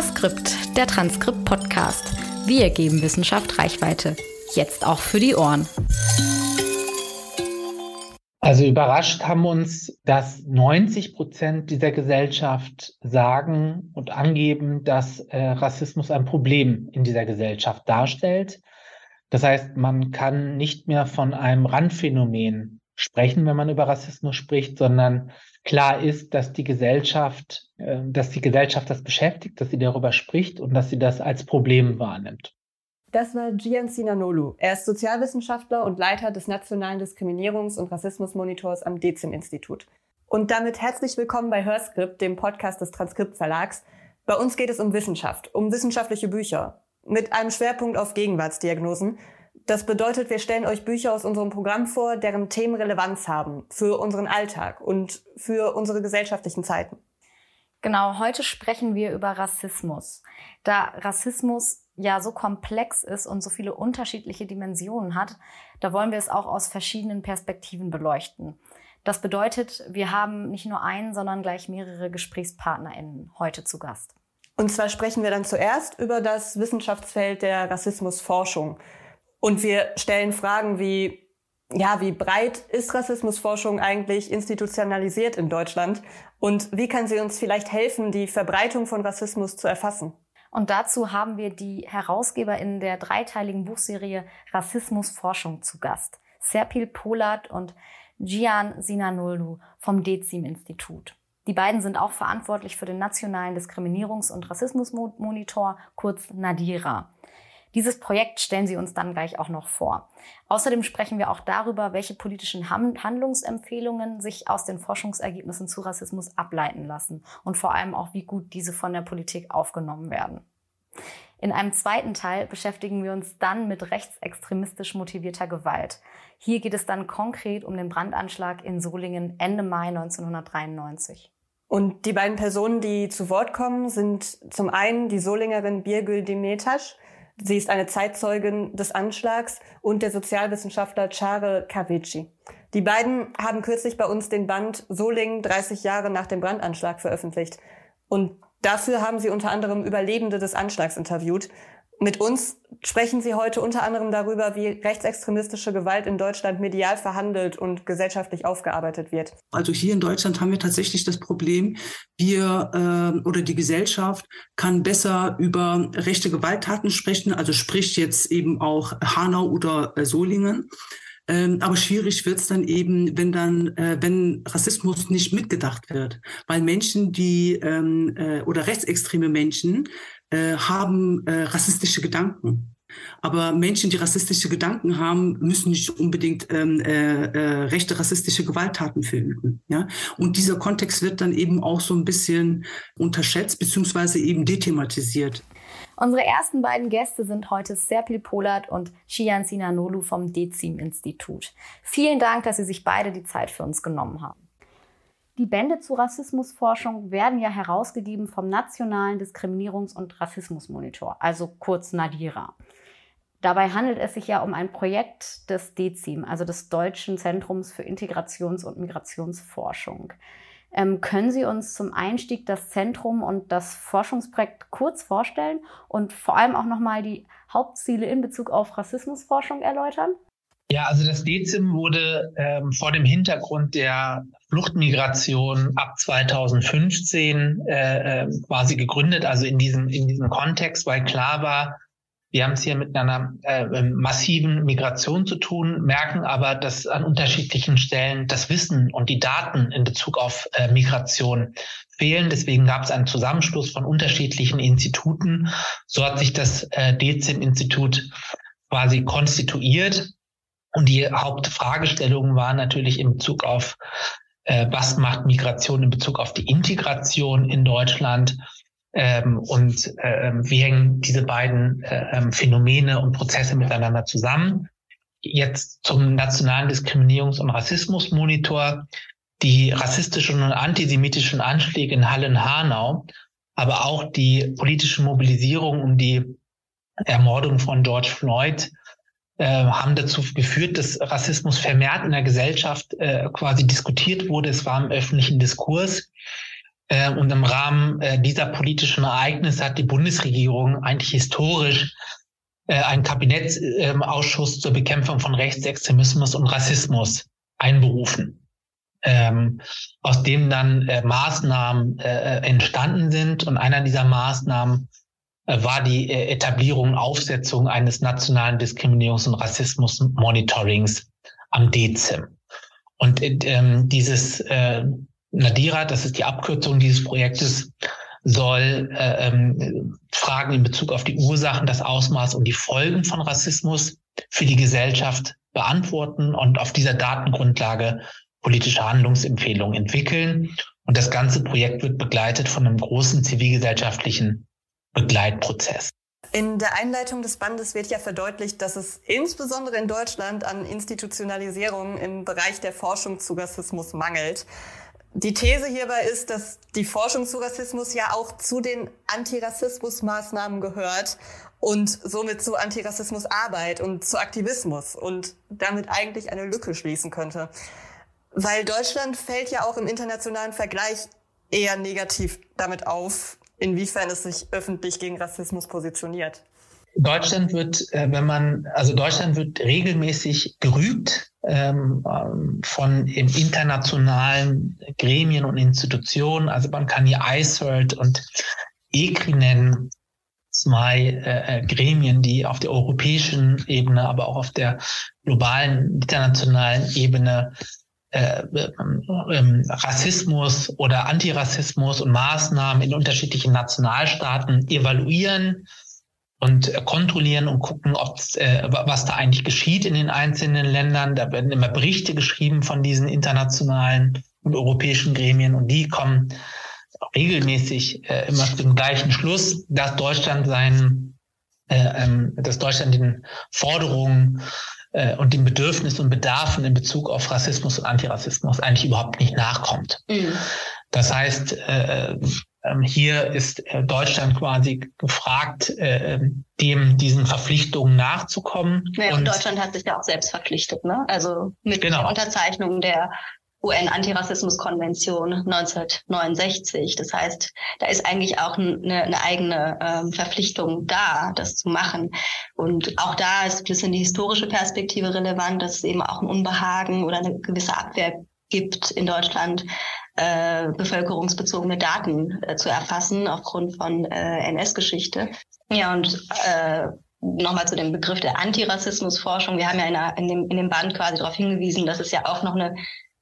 Hörskript, der Transkript-Podcast. Wir geben Wissenschaft Reichweite. Jetzt auch für die Ohren. Also überrascht haben uns, dass 90 Prozent dieser Gesellschaft sagen und angeben, dass äh, Rassismus ein Problem in dieser Gesellschaft darstellt. Das heißt, man kann nicht mehr von einem Randphänomen sprechen, wenn man über Rassismus spricht, sondern klar ist, dass die Gesellschaft, äh, dass die Gesellschaft das beschäftigt, dass sie darüber spricht und dass sie das als Problem wahrnimmt. Das war Gian Sinanolu. Er ist Sozialwissenschaftler und Leiter des Nationalen Diskriminierungs- und Rassismusmonitors am DEZIM-Institut. Und damit herzlich willkommen bei Hörskript, dem Podcast des Transkript Verlags. Bei uns geht es um Wissenschaft, um wissenschaftliche Bücher, mit einem Schwerpunkt auf Gegenwartsdiagnosen. Das bedeutet, wir stellen euch Bücher aus unserem Programm vor, deren Themen Relevanz haben für unseren Alltag und für unsere gesellschaftlichen Zeiten. Genau, heute sprechen wir über Rassismus. Da Rassismus ja so komplex ist und so viele unterschiedliche Dimensionen hat, da wollen wir es auch aus verschiedenen Perspektiven beleuchten. Das bedeutet, wir haben nicht nur einen, sondern gleich mehrere GesprächspartnerInnen heute zu Gast. Und zwar sprechen wir dann zuerst über das Wissenschaftsfeld der Rassismusforschung. Und wir stellen Fragen wie, ja, wie breit ist Rassismusforschung eigentlich institutionalisiert in Deutschland? Und wie kann sie uns vielleicht helfen, die Verbreitung von Rassismus zu erfassen? Und dazu haben wir die HerausgeberInnen der dreiteiligen Buchserie Rassismusforschung zu Gast. Serpil Polat und Gian Sinanolu vom Dezim-Institut. Die beiden sind auch verantwortlich für den Nationalen Diskriminierungs- und Rassismusmonitor, kurz NADIRA. Dieses Projekt stellen Sie uns dann gleich auch noch vor. Außerdem sprechen wir auch darüber, welche politischen Handlungsempfehlungen sich aus den Forschungsergebnissen zu Rassismus ableiten lassen und vor allem auch, wie gut diese von der Politik aufgenommen werden. In einem zweiten Teil beschäftigen wir uns dann mit rechtsextremistisch motivierter Gewalt. Hier geht es dann konkret um den Brandanschlag in Solingen Ende Mai 1993. Und die beiden Personen, die zu Wort kommen, sind zum einen die Solingerin Birgül Demetas, Sie ist eine Zeitzeugin des Anschlags und der Sozialwissenschaftler Chare Kavici. Die beiden haben kürzlich bei uns den Band Solingen 30 Jahre nach dem Brandanschlag veröffentlicht. Und dafür haben sie unter anderem Überlebende des Anschlags interviewt. Mit uns sprechen Sie heute unter anderem darüber, wie rechtsextremistische Gewalt in Deutschland medial verhandelt und gesellschaftlich aufgearbeitet wird. Also hier in Deutschland haben wir tatsächlich das Problem, wir äh, oder die Gesellschaft kann besser über rechte Gewalttaten sprechen, also spricht jetzt eben auch Hanau oder äh, Solingen. Ähm, aber schwierig wird es dann eben, wenn dann, äh, wenn Rassismus nicht mitgedacht wird, weil Menschen, die ähm, äh, oder rechtsextreme Menschen äh, haben äh, rassistische Gedanken. Aber Menschen, die rassistische Gedanken haben, müssen nicht unbedingt ähm, äh, äh, rechte rassistische Gewalttaten verüben. Ja? Und dieser Kontext wird dann eben auch so ein bisschen unterschätzt beziehungsweise eben dethematisiert. Unsere ersten beiden Gäste sind heute Serpil Polat und Shian Sinanolu vom Dezim-Institut. Vielen Dank, dass Sie sich beide die Zeit für uns genommen haben. Die Bände zu Rassismusforschung werden ja herausgegeben vom Nationalen Diskriminierungs- und Rassismusmonitor, also kurz NADIRA. Dabei handelt es sich ja um ein Projekt des DEZIM, also des Deutschen Zentrums für Integrations- und Migrationsforschung. Ähm, können Sie uns zum Einstieg das Zentrum und das Forschungsprojekt kurz vorstellen und vor allem auch nochmal die Hauptziele in Bezug auf Rassismusforschung erläutern? Ja, also das DEZIM wurde ähm, vor dem Hintergrund der Fluchtmigration ab 2015 äh, äh, quasi gegründet, also in diesem, in diesem Kontext, weil klar war, wir haben es hier mit einer äh, massiven Migration zu tun, merken aber, dass an unterschiedlichen Stellen das Wissen und die Daten in Bezug auf äh, Migration fehlen. Deswegen gab es einen Zusammenschluss von unterschiedlichen Instituten. So hat sich das äh, DEZIM-Institut quasi konstituiert und die Hauptfragestellung war natürlich in Bezug auf, äh, was macht Migration in Bezug auf die Integration in Deutschland ähm, und äh, wie hängen diese beiden äh, ähm, Phänomene und Prozesse miteinander zusammen. Jetzt zum Nationalen Diskriminierungs- und Rassismusmonitor. Die rassistischen und antisemitischen Anschläge in Halle-Hanau, aber auch die politische Mobilisierung um die Ermordung von George Floyd haben dazu geführt, dass Rassismus vermehrt in der Gesellschaft äh, quasi diskutiert wurde. Es war im öffentlichen Diskurs. Äh, und im Rahmen äh, dieser politischen Ereignisse hat die Bundesregierung eigentlich historisch äh, einen Kabinettsausschuss zur Bekämpfung von Rechtsextremismus und Rassismus einberufen, ähm, aus dem dann äh, Maßnahmen äh, entstanden sind. Und einer dieser Maßnahmen äh, war die äh, Etablierung Aufsetzung eines nationalen Diskriminierungs- und Rassismus-Monitorings am DEZIM. Und ähm, dieses äh, Nadira, das ist die Abkürzung dieses Projektes, soll äh, ähm, Fragen in Bezug auf die Ursachen, das Ausmaß und die Folgen von Rassismus für die Gesellschaft beantworten und auf dieser Datengrundlage politische Handlungsempfehlungen entwickeln. Und das ganze Projekt wird begleitet von einem großen zivilgesellschaftlichen Begleitprozess. In der Einleitung des Bandes wird ja verdeutlicht, dass es insbesondere in Deutschland an Institutionalisierung im Bereich der Forschung zu Rassismus mangelt. Die These hierbei ist, dass die Forschung zu Rassismus ja auch zu den Antirassismusmaßnahmen gehört und somit zu Antirassismusarbeit und zu Aktivismus und damit eigentlich eine Lücke schließen könnte. Weil Deutschland fällt ja auch im internationalen Vergleich eher negativ damit auf, inwiefern es sich öffentlich gegen Rassismus positioniert. Deutschland wird, äh, wenn man, also Deutschland wird regelmäßig gerügt ähm, ähm von internationalen Gremien und Institutionen. Also man kann hier ICERT und ECRI nennen, zwei äh, äh, Gremien, die auf der europäischen Ebene, aber auch auf der globalen, internationalen Ebene äh, ähm, Rassismus oder Antirassismus und Maßnahmen in unterschiedlichen Nationalstaaten evaluieren und kontrollieren und gucken, ob äh, was da eigentlich geschieht in den einzelnen Ländern. Da werden immer Berichte geschrieben von diesen internationalen und europäischen Gremien und die kommen regelmäßig äh, immer zu dem gleichen Schluss, dass Deutschland seinen, äh, ähm, dass Deutschland den Forderungen äh, und den Bedürfnissen und Bedarfen in Bezug auf Rassismus und Antirassismus eigentlich überhaupt nicht nachkommt. Mhm. Das heißt, äh, ähm, hier ist äh, Deutschland quasi gefragt, äh, dem diesen Verpflichtungen nachzukommen. Ja, und, und Deutschland hat sich ja auch selbst verpflichtet, ne? Also mit genau. der Unterzeichnung der UN-Antirassismus-Konvention 1969. Das heißt, da ist eigentlich auch eine, eine eigene ähm, Verpflichtung da, das zu machen. Und auch da ist ein bisschen die historische Perspektive relevant, dass es eben auch ein Unbehagen oder eine gewisse Abwehr gibt in Deutschland, äh, bevölkerungsbezogene Daten äh, zu erfassen aufgrund von äh, NS-Geschichte. Ja, und äh, nochmal zu dem Begriff der Antirassismusforschung. Wir haben ja in, der, in, dem, in dem Band quasi darauf hingewiesen, dass es ja auch noch eine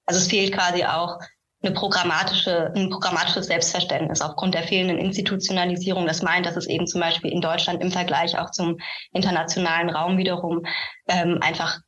also es fehlt quasi auch eine programmatische, ein programmatisches Selbstverständnis aufgrund der fehlenden Institutionalisierung. Das meint, dass es eben zum Beispiel in Deutschland im Vergleich auch zum internationalen Raum wiederum ähm, einfach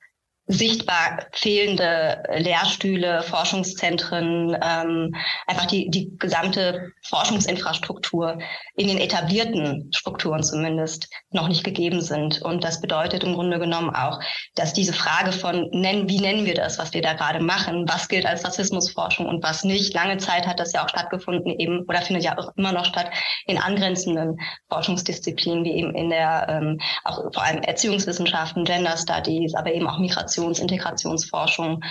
sichtbar fehlende Lehrstühle, Forschungszentren, ähm, einfach die, die gesamte Forschungsinfrastruktur in den etablierten Strukturen zumindest noch nicht gegeben sind. Und das bedeutet im Grunde genommen auch, dass diese Frage von, nennen, wie nennen wir das, was wir da gerade machen, was gilt als Rassismusforschung und was nicht, lange Zeit hat das ja auch stattgefunden eben oder findet ja auch immer noch statt in angrenzenden Forschungsdisziplinen, wie eben in der ähm, auch vor allem Erziehungswissenschaften, Gender Studies, aber eben auch Migration Migrations-, Integrationsforschung.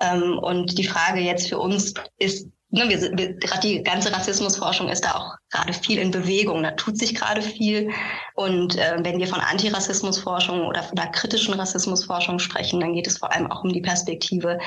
Ähm, und die Frage jetzt für uns ist, ne, wir, wir, die ganze Rassismusforschung ist da auch gerade viel in Bewegung, da tut sich gerade viel. Und äh, wenn wir von Antirassismusforschung oder von der kritischen Rassismusforschung sprechen, dann geht es vor allem auch um die Perspektive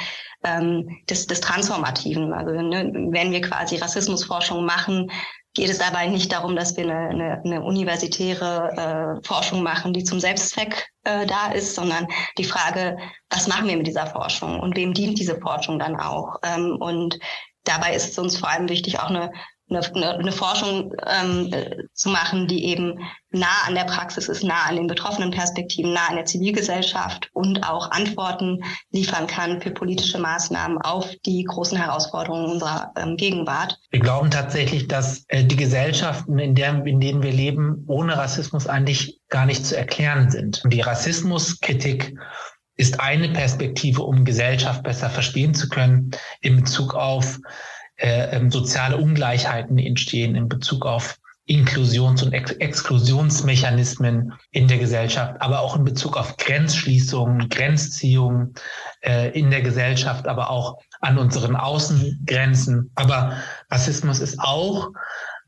ähm, des, des Transformativen. Also ne, wenn wir quasi Rassismusforschung machen, geht es dabei nicht darum, dass wir eine, eine, eine universitäre äh, Forschung machen, die zum Selbstzweck äh, da ist, sondern die Frage, was machen wir mit dieser Forschung und wem dient diese Forschung dann auch? Ähm, und dabei ist es uns vor allem wichtig, auch eine eine, eine Forschung ähm, zu machen, die eben nah an der Praxis ist, nah an den betroffenen Perspektiven, nah an der Zivilgesellschaft und auch Antworten liefern kann für politische Maßnahmen auf die großen Herausforderungen unserer ähm, Gegenwart. Wir glauben tatsächlich, dass äh, die Gesellschaften, in, der, in denen wir leben, ohne Rassismus eigentlich gar nicht zu erklären sind. Die Rassismuskritik ist eine Perspektive, um Gesellschaft besser verstehen zu können in Bezug auf äh, ähm, soziale Ungleichheiten entstehen in Bezug auf Inklusions- und Ex Exklusionsmechanismen in der Gesellschaft, aber auch in Bezug auf Grenzschließungen, Grenzziehungen äh, in der Gesellschaft, aber auch an unseren Außengrenzen. Aber Rassismus ist auch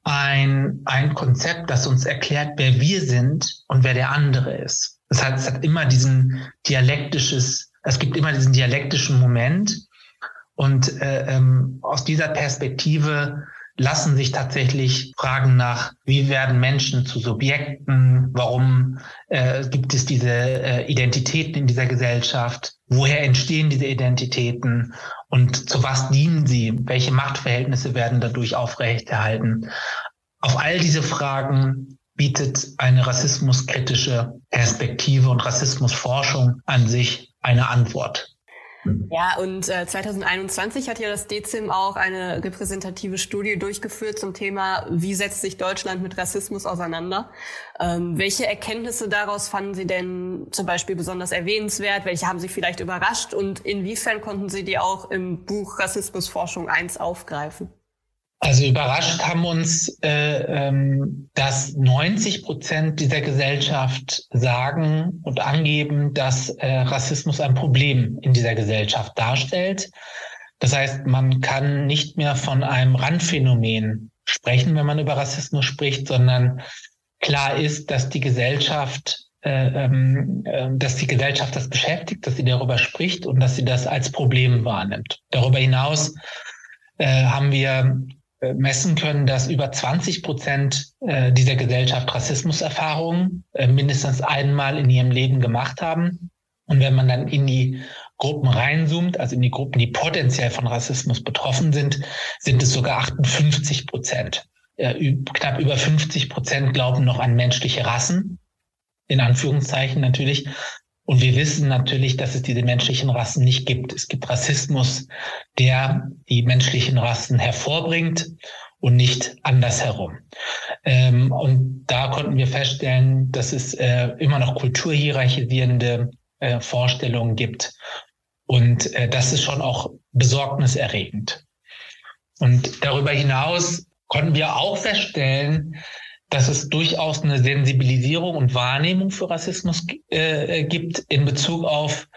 ein, ein Konzept, das uns erklärt, wer wir sind und wer der andere ist. Das heißt, es hat immer diesen dialektisches, es gibt immer diesen dialektischen Moment. Und äh, ähm, aus dieser Perspektive lassen sich tatsächlich Fragen nach, wie werden Menschen zu Subjekten, warum äh, gibt es diese äh, Identitäten in dieser Gesellschaft, woher entstehen diese Identitäten und zu was dienen sie, welche Machtverhältnisse werden dadurch aufrechterhalten. Auf all diese Fragen bietet eine rassismuskritische Perspektive und Rassismusforschung an sich eine Antwort. Ja, und äh, 2021 hat ja das DEZIM auch eine repräsentative Studie durchgeführt zum Thema, wie setzt sich Deutschland mit Rassismus auseinander. Ähm, welche Erkenntnisse daraus fanden Sie denn zum Beispiel besonders erwähnenswert? Welche haben Sie vielleicht überrascht? Und inwiefern konnten Sie die auch im Buch Rassismusforschung 1 aufgreifen? Also überrascht haben uns, äh, ähm, dass 90 Prozent dieser Gesellschaft sagen und angeben, dass äh, Rassismus ein Problem in dieser Gesellschaft darstellt. Das heißt, man kann nicht mehr von einem Randphänomen sprechen, wenn man über Rassismus spricht, sondern klar ist, dass die Gesellschaft äh, ähm, äh, dass die Gesellschaft das beschäftigt, dass sie darüber spricht und dass sie das als Problem wahrnimmt. Darüber hinaus haben wir messen können, dass über 20 Prozent äh, dieser Gesellschaft Rassismuserfahrungen äh, mindestens einmal in ihrem Leben gemacht haben. Und wenn man dann in die Gruppen reinzoomt, also in die Gruppen, die potenziell von Rassismus betroffen sind, sind es sogar 58 Prozent. Knapp über 50 Prozent glauben noch an menschliche Rassen, in Anführungszeichen natürlich. Und wir wissen natürlich, dass es diese menschlichen Rassen nicht gibt. Es gibt Rassismus, der die menschlichen Rassen hervorbringt und nicht andersherum. Ähm, und da konnten wir feststellen, dass es äh, immer noch kulturhierarchisierende äh, Vorstellungen gibt. Und äh, das ist schon auch besorgniserregend. Und darüber hinaus konnten wir auch feststellen, dass es durchaus eine Sensibilisierung und Wahrnehmung für Rassismus äh, gibt in Bezug auf,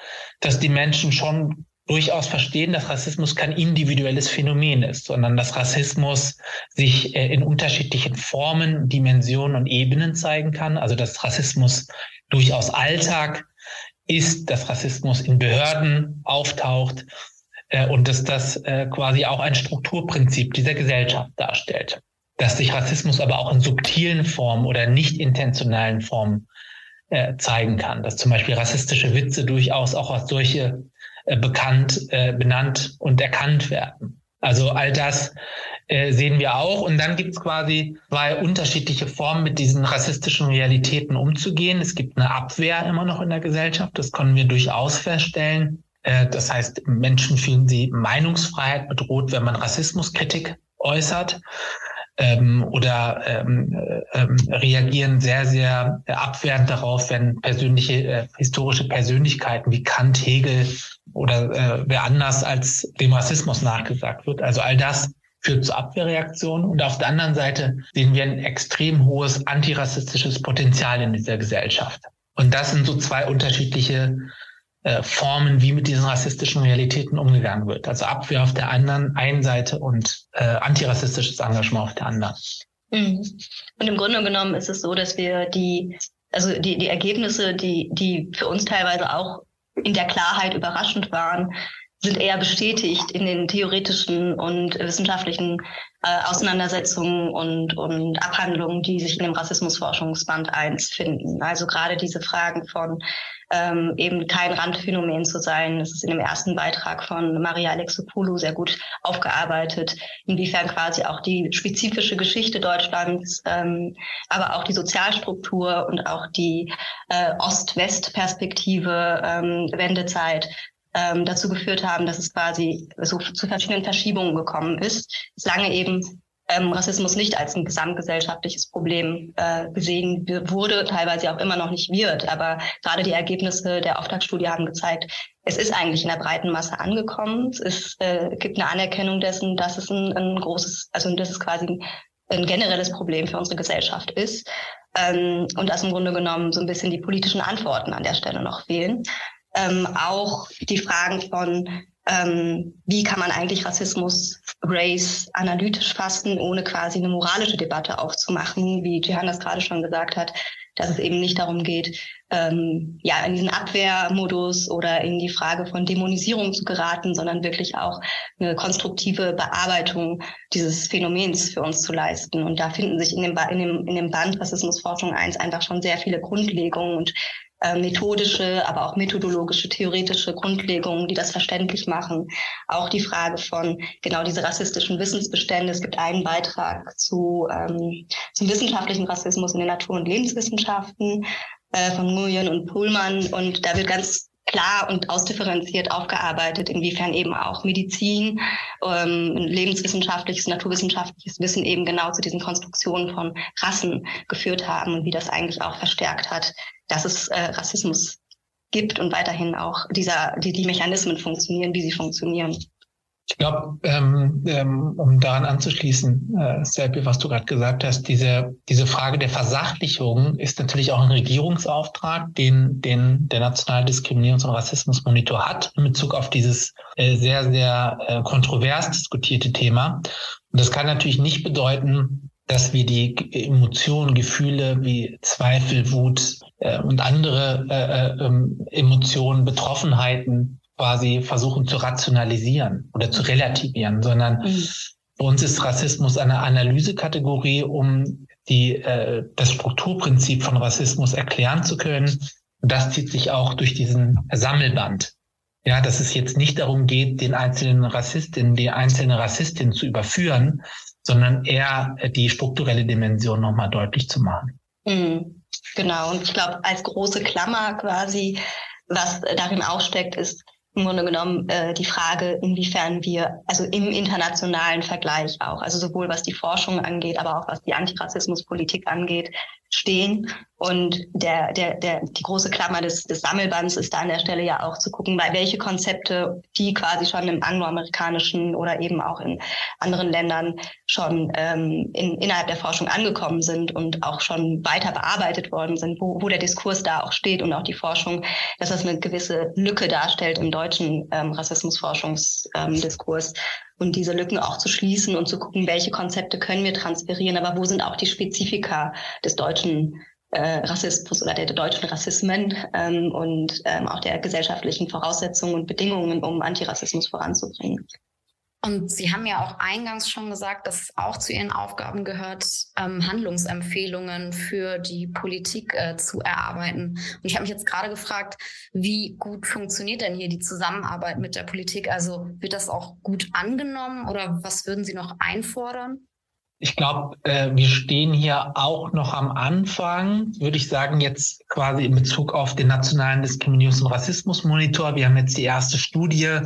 dass die Menschen schon durchaus verstehen, dass Rassismus kein individuelles Phänomen ist, sondern dass Rassismus sich äh, in unterschiedlichen Formen, Dimensionen und Ebenen zeigen kann. Also dass Rassismus durchaus Alltag ist, dass Rassismus in Behörden auftaucht äh, und dass das äh, quasi auch ein Strukturprinzip dieser Gesellschaft darstellt dass sich Rassismus aber auch in subtilen Formen oder nicht intentionalen Formen äh, zeigen kann. Dass zum Beispiel rassistische Witze durchaus auch als solche äh, bekannt, äh, benannt und erkannt werden. Also all das äh, sehen wir auch. Und dann gibt es quasi zwei unterschiedliche Formen, mit diesen rassistischen Realitäten umzugehen. Es gibt eine Abwehr immer noch in der Gesellschaft. Das können wir durchaus feststellen. Äh, das heißt, Menschen fühlen sie Meinungsfreiheit bedroht, wenn man Rassismuskritik äußert ähm, oder ähm, äh, ähm, reagieren sehr, sehr abwehrend darauf, wenn persönliche, äh, historische Persönlichkeiten wie Kant, Hegel oder äh, wer anders als dem Rassismus nachgesagt wird. Also all das führt zu Abwehrreaktionen. Und auf der anderen Seite sehen wir ein extrem hohes antirassistisches Potenzial in dieser Gesellschaft. Und das sind so zwei unterschiedliche äh, Formen, wie mit diesen rassistischen Realitäten umgegangen wird. Also Abwehr auf der anderen einen Seite und äh, antirassistisches Engagement auf der anderen. Mhm. Und im Grunde genommen ist es so, dass wir die, also die, die Ergebnisse, die, die für uns teilweise auch in der Klarheit überraschend waren, sind eher bestätigt in den theoretischen und wissenschaftlichen äh, Auseinandersetzungen und, und Abhandlungen, die sich in dem Rassismusforschungsband 1 finden. Also gerade diese Fragen von ähm, eben kein Randphänomen zu sein. Das ist in dem ersten Beitrag von Maria Alexopoulou sehr gut aufgearbeitet, inwiefern quasi auch die spezifische Geschichte Deutschlands, ähm, aber auch die Sozialstruktur und auch die äh, Ost-West-Perspektive, ähm, Wendezeit ähm, dazu geführt haben, dass es quasi so zu verschiedenen Verschiebungen gekommen ist. Es lange eben ähm, Rassismus nicht als ein gesamtgesellschaftliches Problem äh, gesehen wurde, teilweise auch immer noch nicht wird. Aber gerade die Ergebnisse der Auftaktstudie haben gezeigt, es ist eigentlich in der breiten Masse angekommen. Es ist, äh, gibt eine Anerkennung dessen, dass es ein, ein großes, also dass es quasi ein, ein generelles Problem für unsere Gesellschaft ist. Ähm, und dass im Grunde genommen so ein bisschen die politischen Antworten an der Stelle noch fehlen. Ähm, auch die Fragen von ähm, wie kann man eigentlich Rassismus, Race analytisch fassen, ohne quasi eine moralische Debatte aufzumachen, wie Jihan das gerade schon gesagt hat, dass es eben nicht darum geht, ähm, ja, in diesen Abwehrmodus oder in die Frage von Dämonisierung zu geraten, sondern wirklich auch eine konstruktive Bearbeitung dieses Phänomens für uns zu leisten. Und da finden sich in dem, in dem, in dem Band Rassismusforschung 1 einfach schon sehr viele Grundlegungen und äh, methodische, aber auch methodologische, theoretische Grundlegungen, die das verständlich machen. Auch die Frage von genau diese rassistischen Wissensbestände. Es gibt einen Beitrag zu, ähm, zum wissenschaftlichen Rassismus in den Natur- und Lebenswissenschaften äh, von Nguyen und Pullman. Und da wird ganz klar und ausdifferenziert aufgearbeitet, inwiefern eben auch Medizin, ähm, lebenswissenschaftliches, naturwissenschaftliches Wissen eben genau zu diesen Konstruktionen von Rassen geführt haben und wie das eigentlich auch verstärkt hat, dass es äh, Rassismus gibt und weiterhin auch dieser, die, die Mechanismen funktionieren, wie sie funktionieren. Ich glaube, ähm, ähm, um daran anzuschließen, äh, Selby, was du gerade gesagt hast, diese, diese Frage der Versachlichung ist natürlich auch ein Regierungsauftrag, den, den der Nationale Diskriminierungs- und Rassismusmonitor hat in Bezug auf dieses äh, sehr, sehr äh, kontrovers diskutierte Thema. Und das kann natürlich nicht bedeuten, dass wir die Emotionen, Gefühle wie Zweifel, Wut äh, und andere äh, äh, ähm, Emotionen, Betroffenheiten quasi versuchen zu rationalisieren oder zu relativieren, sondern mhm. bei uns ist Rassismus eine Analysekategorie, um die, äh, das Strukturprinzip von Rassismus erklären zu können. Und das zieht sich auch durch diesen Sammelband. Ja, dass es jetzt nicht darum geht, den einzelnen Rassistin, die einzelne Rassistin zu überführen, sondern eher die strukturelle Dimension nochmal deutlich zu machen. Mhm. Genau. Und ich glaube, als große Klammer quasi, was darin auch steckt, ist, im Grunde genommen äh, die Frage, inwiefern wir, also im internationalen Vergleich auch, also sowohl was die Forschung angeht, aber auch was die Antirassismuspolitik angeht, stehen. Und der, der, der, die große Klammer des, des Sammelbands ist da an der Stelle ja auch zu gucken, weil welche Konzepte, die quasi schon im angloamerikanischen oder eben auch in anderen Ländern schon ähm, in, innerhalb der Forschung angekommen sind und auch schon weiter bearbeitet worden sind, wo, wo der Diskurs da auch steht und auch die Forschung, dass das eine gewisse Lücke darstellt im deutschen ähm, Rassismusforschungsdiskurs. Ähm, und diese Lücken auch zu schließen und zu gucken, welche Konzepte können wir transferieren, aber wo sind auch die Spezifika des deutschen äh, Rassismus oder der, deutschen Rassismen ähm, und ähm, auch der gesellschaftlichen Voraussetzungen und Bedingungen, um Antirassismus voranzubringen. Und Sie haben ja auch eingangs schon gesagt, dass auch zu Ihren Aufgaben gehört, ähm, Handlungsempfehlungen für die Politik äh, zu erarbeiten. Und ich habe mich jetzt gerade gefragt, wie gut funktioniert denn hier die Zusammenarbeit mit der Politik? Also wird das auch gut angenommen oder was würden Sie noch einfordern? Ich glaube, äh, wir stehen hier auch noch am Anfang, würde ich sagen, jetzt quasi in Bezug auf den nationalen Diskriminierungs- und Rassismusmonitor. Wir haben jetzt die erste Studie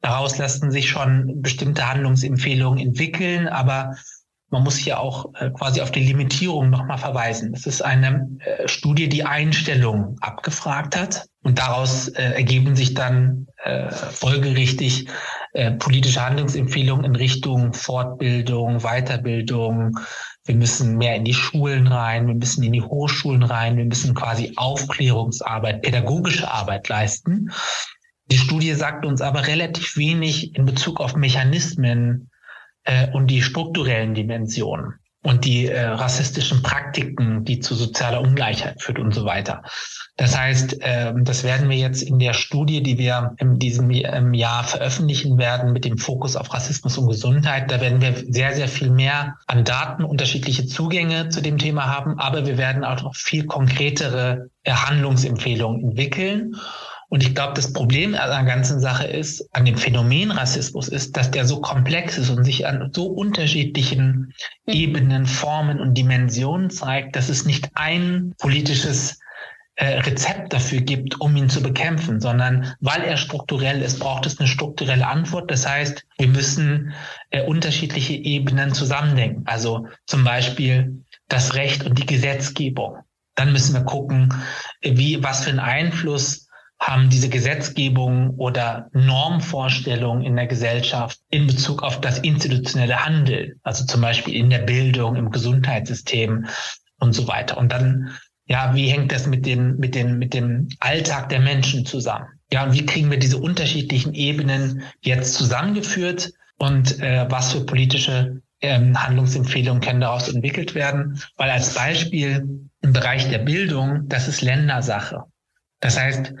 Daraus lassen sich schon bestimmte Handlungsempfehlungen entwickeln, aber man muss hier auch äh, quasi auf die Limitierung nochmal verweisen. Es ist eine äh, Studie, die Einstellungen abgefragt hat und daraus äh, ergeben sich dann folgerichtig politische Handlungsempfehlungen in Richtung Fortbildung, Weiterbildung. Wir müssen mehr in die Schulen rein, wir müssen in die Hochschulen rein, wir müssen quasi Aufklärungsarbeit, pädagogische Arbeit leisten. Die Studie sagt uns aber relativ wenig in Bezug auf Mechanismen äh, und die strukturellen Dimensionen und die äh, rassistischen Praktiken, die zu sozialer Ungleichheit führt und so weiter. Das heißt, äh, das werden wir jetzt in der Studie, die wir in diesem Jahr veröffentlichen werden, mit dem Fokus auf Rassismus und Gesundheit, da werden wir sehr, sehr viel mehr an Daten, unterschiedliche Zugänge zu dem Thema haben, aber wir werden auch noch viel konkretere äh, Handlungsempfehlungen entwickeln. Und ich glaube, das Problem an der ganzen Sache ist, an dem Phänomen Rassismus ist, dass der so komplex ist und sich an so unterschiedlichen mhm. Ebenen, Formen und Dimensionen zeigt, dass es nicht ein politisches äh, Rezept dafür gibt, um ihn zu bekämpfen, sondern weil er strukturell ist, braucht es eine strukturelle Antwort. Das heißt, wir müssen äh, unterschiedliche Ebenen zusammendenken. Also zum Beispiel das Recht und die Gesetzgebung. Dann müssen wir gucken, wie, was für einen Einfluss haben diese Gesetzgebung oder Normvorstellungen in der Gesellschaft in Bezug auf das institutionelle Handeln, also zum Beispiel in der Bildung, im Gesundheitssystem und so weiter. Und dann, ja, wie hängt das mit den, mit den, mit dem Alltag der Menschen zusammen? Ja, und wie kriegen wir diese unterschiedlichen Ebenen jetzt zusammengeführt und äh, was für politische ähm, Handlungsempfehlungen können daraus entwickelt werden? Weil als Beispiel im Bereich der Bildung, das ist Ländersache. Das heißt,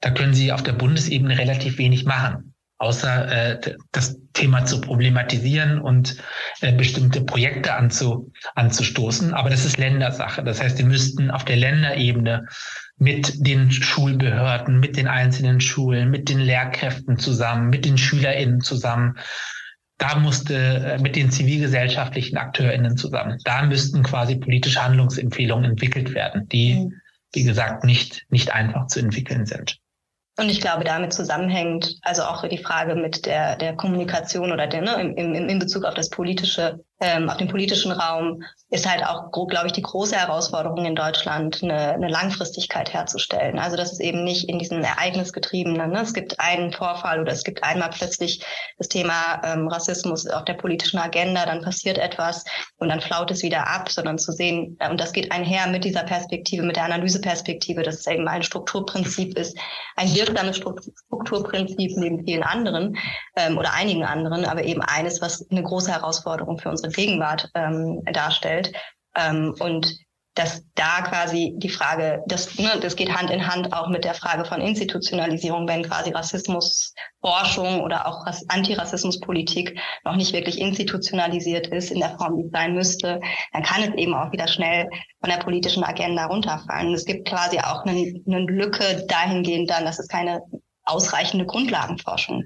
da können Sie auf der Bundesebene relativ wenig machen, außer äh, das Thema zu problematisieren und äh, bestimmte Projekte anzu, anzustoßen. Aber das ist Ländersache. Das heißt, Sie müssten auf der Länderebene mit den Schulbehörden, mit den einzelnen Schulen, mit den Lehrkräften zusammen, mit den SchülerInnen zusammen da musste äh, mit den zivilgesellschaftlichen AkteurInnen zusammen, da müssten quasi politische Handlungsempfehlungen entwickelt werden, die, mhm. Wie gesagt, nicht, nicht einfach zu entwickeln sind. Und ich glaube, damit zusammenhängt also auch die Frage mit der, der Kommunikation oder der, ne, im, im, in Bezug auf das politische ähm, auf dem politischen Raum ist halt auch, glaube ich, die große Herausforderung in Deutschland, eine, eine Langfristigkeit herzustellen. Also dass es eben nicht in diesen Ereignisgetriebenen, ne? es gibt einen Vorfall oder es gibt einmal plötzlich das Thema ähm, Rassismus auf der politischen Agenda, dann passiert etwas und dann flaut es wieder ab, sondern zu sehen, äh, und das geht einher mit dieser Perspektive, mit der Analyseperspektive, dass es eben ein Strukturprinzip ist, ein wirksames Strukturprinzip neben vielen anderen ähm, oder einigen anderen, aber eben eines, was eine große Herausforderung für unsere Gegenwart ähm, darstellt. Ähm, und dass da quasi die Frage, das, ne, das geht Hand in Hand auch mit der Frage von Institutionalisierung, wenn quasi Rassismusforschung oder auch Antirassismuspolitik noch nicht wirklich institutionalisiert ist in der Form, wie es sein müsste, dann kann es eben auch wieder schnell von der politischen Agenda runterfallen. Es gibt quasi auch eine, eine Lücke dahingehend dann, dass es keine ausreichende Grundlagenforschung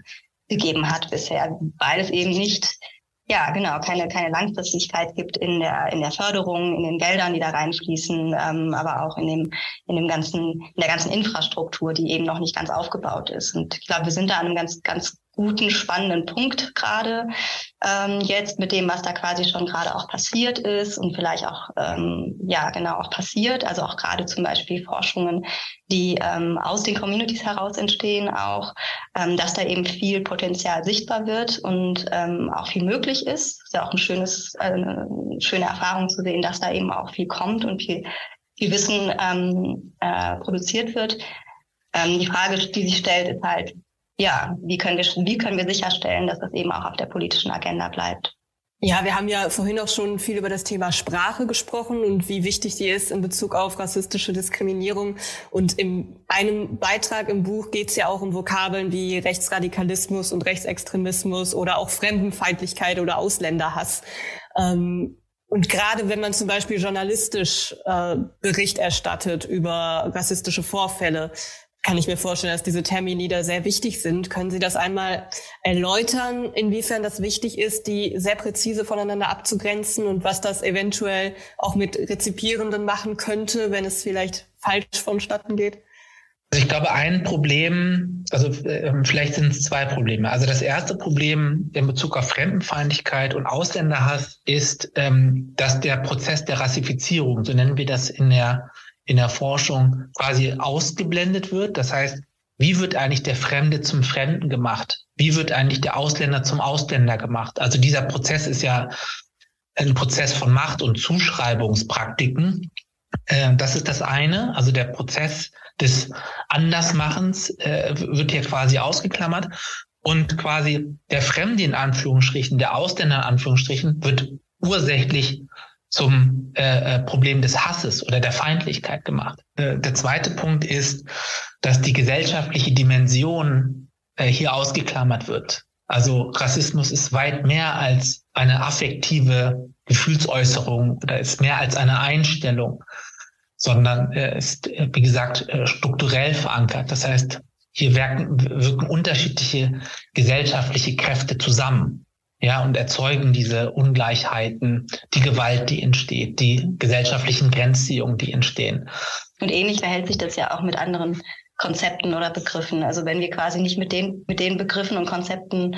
gegeben hat bisher, weil es eben nicht ja, genau, keine, keine Langfristigkeit gibt in der, in der Förderung, in den Geldern, die da reinfließen, ähm, aber auch in dem, in dem ganzen, in der ganzen Infrastruktur, die eben noch nicht ganz aufgebaut ist. Und ich glaube, wir sind da an einem ganz, ganz guten, spannenden Punkt gerade ähm, jetzt mit dem, was da quasi schon gerade auch passiert ist und vielleicht auch, ähm, ja, genau auch passiert. Also auch gerade zum Beispiel Forschungen, die ähm, aus den Communities heraus entstehen, auch, ähm, dass da eben viel Potenzial sichtbar wird und ähm, auch viel möglich ist. Ist ja auch ein schönes, äh, eine schöne Erfahrung zu sehen, dass da eben auch viel kommt und viel, viel Wissen ähm, äh, produziert wird. Ähm, die Frage, die sich stellt, ist halt, ja, wie können wir, wie können wir sicherstellen, dass das eben auch auf der politischen Agenda bleibt? Ja, wir haben ja vorhin auch schon viel über das Thema Sprache gesprochen und wie wichtig die ist in Bezug auf rassistische Diskriminierung. Und in einem Beitrag im Buch geht es ja auch um Vokabeln wie Rechtsradikalismus und Rechtsextremismus oder auch Fremdenfeindlichkeit oder Ausländerhass. Ähm, und gerade wenn man zum Beispiel journalistisch äh, Bericht erstattet über rassistische Vorfälle, kann ich mir vorstellen, dass diese Termini da sehr wichtig sind. Können Sie das einmal erläutern, inwiefern das wichtig ist, die sehr präzise voneinander abzugrenzen und was das eventuell auch mit Rezipierenden machen könnte, wenn es vielleicht falsch vonstatten geht? Also ich glaube, ein Problem, also äh, vielleicht sind es zwei Probleme. Also das erste Problem in Bezug auf Fremdenfeindlichkeit und Ausländerhass ist, ähm, dass der Prozess der Rassifizierung, so nennen wir das in der in der Forschung quasi ausgeblendet wird. Das heißt, wie wird eigentlich der Fremde zum Fremden gemacht? Wie wird eigentlich der Ausländer zum Ausländer gemacht? Also dieser Prozess ist ja ein Prozess von Macht- und Zuschreibungspraktiken. Äh, das ist das eine. Also der Prozess des Andersmachens äh, wird hier quasi ausgeklammert. Und quasi der Fremde in Anführungsstrichen, der Ausländer in Anführungsstrichen, wird ursächlich zum äh, äh, Problem des Hasses oder der Feindlichkeit gemacht. Äh, der zweite Punkt ist, dass die gesellschaftliche Dimension äh, hier ausgeklammert wird. Also Rassismus ist weit mehr als eine affektive Gefühlsäußerung oder ist mehr als eine Einstellung, sondern äh, ist, äh, wie gesagt, strukturell verankert. Das heißt, hier wirken, wirken unterschiedliche gesellschaftliche Kräfte zusammen ja, und erzeugen diese Ungleichheiten, die Gewalt, die entsteht, die gesellschaftlichen Grenzziehungen, die entstehen. Und ähnlich verhält sich das ja auch mit anderen Konzepten oder Begriffen. Also wenn wir quasi nicht mit den, mit den Begriffen und Konzepten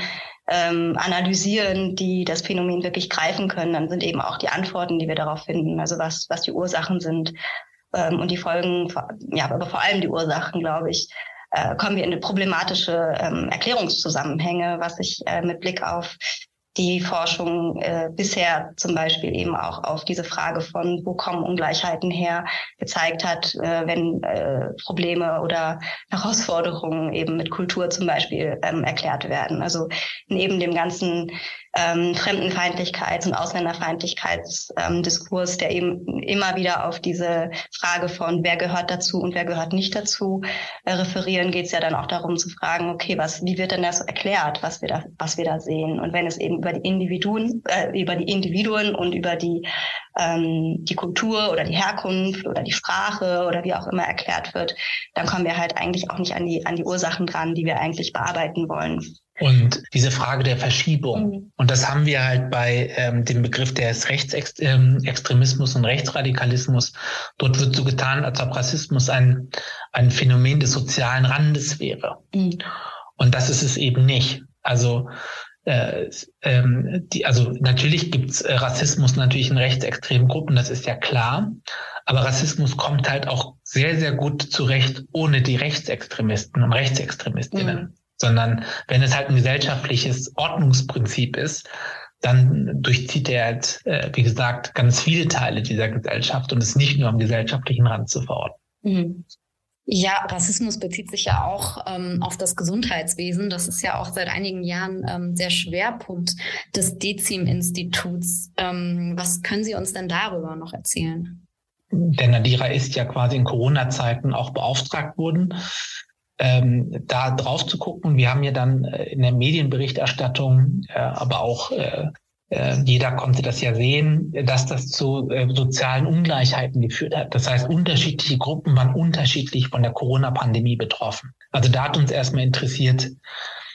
ähm, analysieren, die das Phänomen wirklich greifen können, dann sind eben auch die Antworten, die wir darauf finden, also was, was die Ursachen sind ähm, und die Folgen, ja, aber vor allem die Ursachen, glaube ich, äh, kommen wir in eine problematische ähm, Erklärungszusammenhänge, was sich äh, mit Blick auf die Forschung äh, bisher zum Beispiel eben auch auf diese Frage von, wo kommen Ungleichheiten her, gezeigt hat, äh, wenn äh, Probleme oder Herausforderungen eben mit Kultur zum Beispiel ähm, erklärt werden. Also neben dem ganzen ähm, Fremdenfeindlichkeits- und Ausländerfeindlichkeitsdiskurs, ähm, der eben immer wieder auf diese Frage von, wer gehört dazu und wer gehört nicht dazu äh, referieren, geht es ja dann auch darum zu fragen, okay, was, wie wird denn das erklärt, was wir da, was wir da sehen? Und wenn es eben über die Individuen, äh, über die Individuen und über die ähm, die Kultur oder die Herkunft oder die Sprache oder wie auch immer erklärt wird, dann kommen wir halt eigentlich auch nicht an die an die Ursachen dran, die wir eigentlich bearbeiten wollen. Und diese Frage der Verschiebung, mhm. und das haben wir halt bei ähm, dem Begriff des Rechtsextremismus und Rechtsradikalismus. Dort wird so getan, als ob Rassismus ein, ein Phänomen des sozialen Randes wäre. Mhm. Und das ist es eben nicht. Also äh, ähm, die, also natürlich gibt's äh, Rassismus natürlich in rechtsextremen Gruppen, das ist ja klar. Aber Rassismus kommt halt auch sehr, sehr gut zurecht ohne die Rechtsextremisten und Rechtsextremistinnen. Mhm sondern wenn es halt ein gesellschaftliches Ordnungsprinzip ist, dann durchzieht er halt, äh, wie gesagt, ganz viele Teile dieser Gesellschaft und ist nicht nur am gesellschaftlichen Rand zu verorten. Mhm. Ja, Rassismus bezieht sich ja auch ähm, auf das Gesundheitswesen. Das ist ja auch seit einigen Jahren ähm, der Schwerpunkt des Dezim-Instituts. Ähm, was können Sie uns denn darüber noch erzählen? Der Nadira ist ja quasi in Corona-Zeiten auch beauftragt worden, ähm, da drauf zu gucken. Wir haben ja dann äh, in der Medienberichterstattung, äh, aber auch äh, äh, jeder konnte das ja sehen, dass das zu äh, sozialen Ungleichheiten geführt hat. Das heißt, unterschiedliche Gruppen waren unterschiedlich von der Corona-Pandemie betroffen. Also da hat uns erstmal interessiert,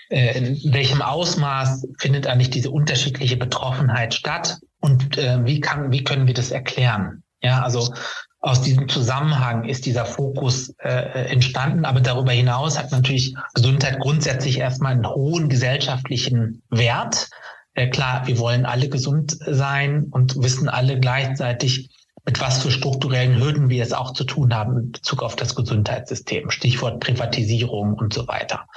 äh, in welchem Ausmaß findet eigentlich diese unterschiedliche Betroffenheit statt und äh, wie kann, wie können wir das erklären? Ja, also aus diesem Zusammenhang ist dieser Fokus äh, entstanden. Aber darüber hinaus hat natürlich Gesundheit grundsätzlich erstmal einen hohen gesellschaftlichen Wert. Äh, klar, wir wollen alle gesund sein und wissen alle gleichzeitig, mit was für strukturellen Hürden wir es auch zu tun haben in Bezug auf das Gesundheitssystem. Stichwort Privatisierung und so weiter.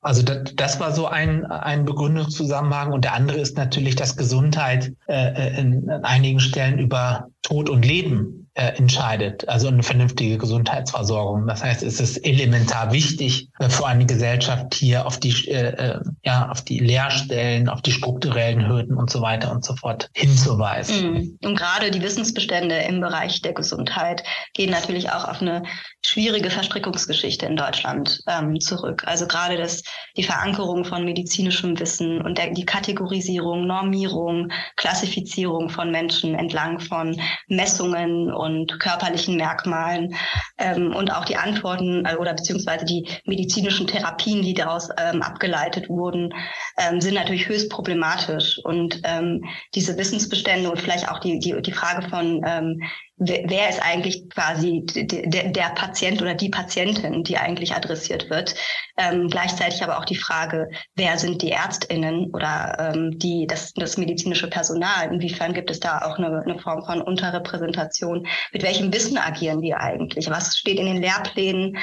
Also das, das war so ein, ein Begründungszusammenhang. Und der andere ist natürlich, dass Gesundheit äh, in, in einigen Stellen über Tod und Leben äh, entscheidet, also eine vernünftige Gesundheitsversorgung. Das heißt, es ist elementar wichtig äh, für eine Gesellschaft hier auf die äh, äh, ja auf die Lehrstellen, auf die strukturellen Hürden und so weiter und so fort hinzuweisen. Mhm. Und gerade die Wissensbestände im Bereich der Gesundheit gehen natürlich auch auf eine schwierige Verstrickungsgeschichte in Deutschland ähm, zurück. Also gerade das, die Verankerung von medizinischem Wissen und der, die Kategorisierung, Normierung, Klassifizierung von Menschen entlang von Messungen und körperlichen Merkmalen ähm, und auch die Antworten äh, oder beziehungsweise die medizinischen Therapien, die daraus ähm, abgeleitet wurden, ähm, sind natürlich höchst problematisch. Und ähm, diese Wissensbestände und vielleicht auch die, die, die Frage von ähm, wer ist eigentlich quasi der, Patient oder die Patientin, die eigentlich adressiert wird. Ähm, gleichzeitig aber auch die Frage, wer sind die Ärztinnen oder ähm, die, das, das medizinische Personal? Inwiefern gibt es da auch eine, eine Form von Unterrepräsentation? Mit welchem Wissen agieren die eigentlich? Was steht in den Lehrplänen?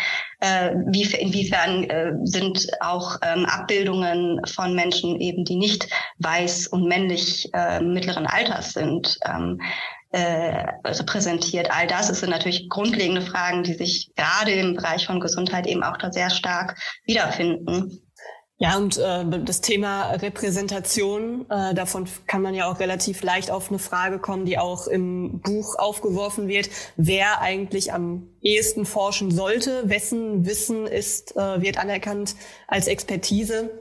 Äh, wie, inwiefern äh, sind auch ähm, Abbildungen von Menschen eben, die nicht weiß und männlich äh, mittleren Alters sind? Ähm, äh, repräsentiert. All das sind natürlich grundlegende Fragen, die sich gerade im Bereich von Gesundheit eben auch da sehr stark wiederfinden. Ja, und äh, das Thema Repräsentation, äh, davon kann man ja auch relativ leicht auf eine Frage kommen, die auch im Buch aufgeworfen wird, wer eigentlich am ehesten forschen sollte, wessen Wissen ist, äh, wird anerkannt als Expertise.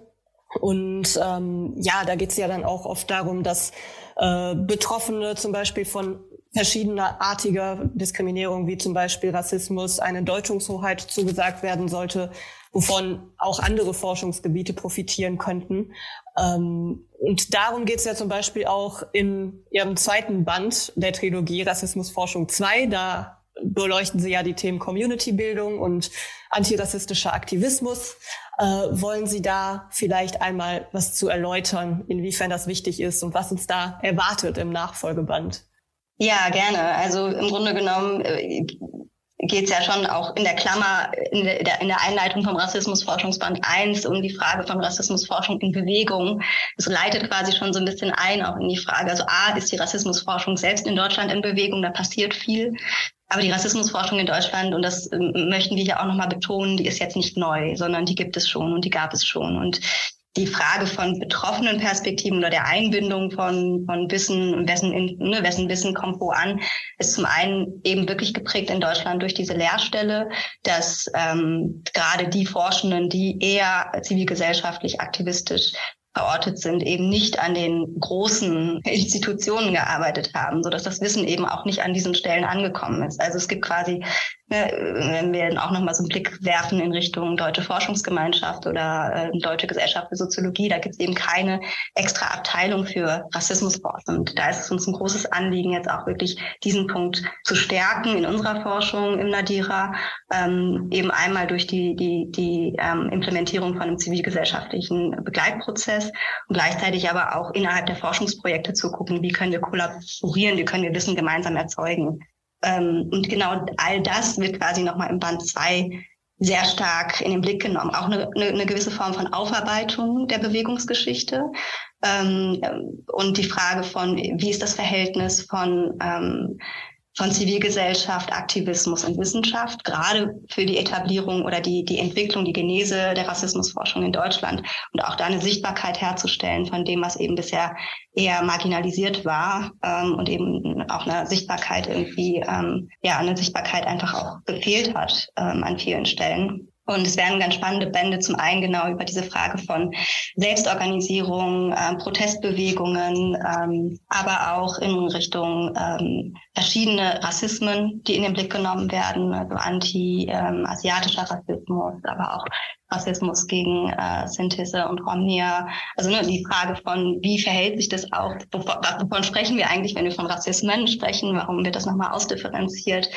Und ähm, ja, da geht es ja dann auch oft darum, dass äh, Betroffene zum Beispiel von verschiedener artiger Diskriminierung, wie zum Beispiel Rassismus, eine Deutungshoheit zugesagt werden sollte, wovon auch andere Forschungsgebiete profitieren könnten. Ähm, und darum geht es ja zum Beispiel auch in Ihrem zweiten Band der Trilogie Rassismusforschung 2. Da beleuchten Sie ja die Themen Community-Bildung und antirassistischer Aktivismus. Äh, wollen Sie da vielleicht einmal was zu erläutern, inwiefern das wichtig ist und was uns da erwartet im Nachfolgeband? Ja, gerne. Also im Grunde genommen äh, geht es ja schon auch in der Klammer, in der, in der Einleitung vom Rassismusforschungsband 1 um die Frage von Rassismusforschung in Bewegung. Es leitet quasi schon so ein bisschen ein auch in die Frage. Also A, ist die Rassismusforschung selbst in Deutschland in Bewegung, da passiert viel. Aber die Rassismusforschung in Deutschland, und das ähm, möchten wir hier auch nochmal betonen, die ist jetzt nicht neu, sondern die gibt es schon und die gab es schon. Und die Frage von betroffenen Perspektiven oder der Einbindung von, von Wissen, wessen, ne, wessen Wissen kommt wo an, ist zum einen eben wirklich geprägt in Deutschland durch diese Lehrstelle, dass ähm, gerade die Forschenden, die eher zivilgesellschaftlich aktivistisch verortet sind, eben nicht an den großen Institutionen gearbeitet haben, so dass das Wissen eben auch nicht an diesen Stellen angekommen ist. Also es gibt quasi wenn wir auch nochmal so einen Blick werfen in Richtung Deutsche Forschungsgemeinschaft oder äh, Deutsche Gesellschaft für Soziologie, da gibt es eben keine extra Abteilung für Rassismusforschung. Und da ist es uns ein großes Anliegen, jetzt auch wirklich diesen Punkt zu stärken in unserer Forschung im Nadira, ähm, eben einmal durch die, die, die ähm, Implementierung von einem zivilgesellschaftlichen Begleitprozess und gleichzeitig aber auch innerhalb der Forschungsprojekte zu gucken, wie können wir kollaborieren, wie können wir Wissen gemeinsam erzeugen. Ähm, und genau all das wird quasi nochmal im Band 2 sehr stark in den Blick genommen. Auch eine, eine, gewisse Form von Aufarbeitung der Bewegungsgeschichte ähm, und die Frage von, wie ist das Verhältnis von ähm, von Zivilgesellschaft, Aktivismus und Wissenschaft, gerade für die Etablierung oder die, die Entwicklung, die Genese der Rassismusforschung in Deutschland und auch da eine Sichtbarkeit herzustellen von dem, was eben bisher eher marginalisiert war ähm, und eben auch eine Sichtbarkeit irgendwie, ähm, ja, eine Sichtbarkeit einfach auch gefehlt hat ähm, an vielen Stellen. Und es werden ganz spannende Bände zum einen genau über diese Frage von Selbstorganisierung, äh, Protestbewegungen, ähm, aber auch in Richtung ähm, verschiedene Rassismen, die in den Blick genommen werden, also anti-asiatischer ähm, Rassismus, aber auch Rassismus gegen äh, Synthese und Romnia. Also ne, die Frage von, wie verhält sich das auch, wovon sprechen wir eigentlich, wenn wir von Rassismen sprechen, warum wird das nochmal ausdifferenziert?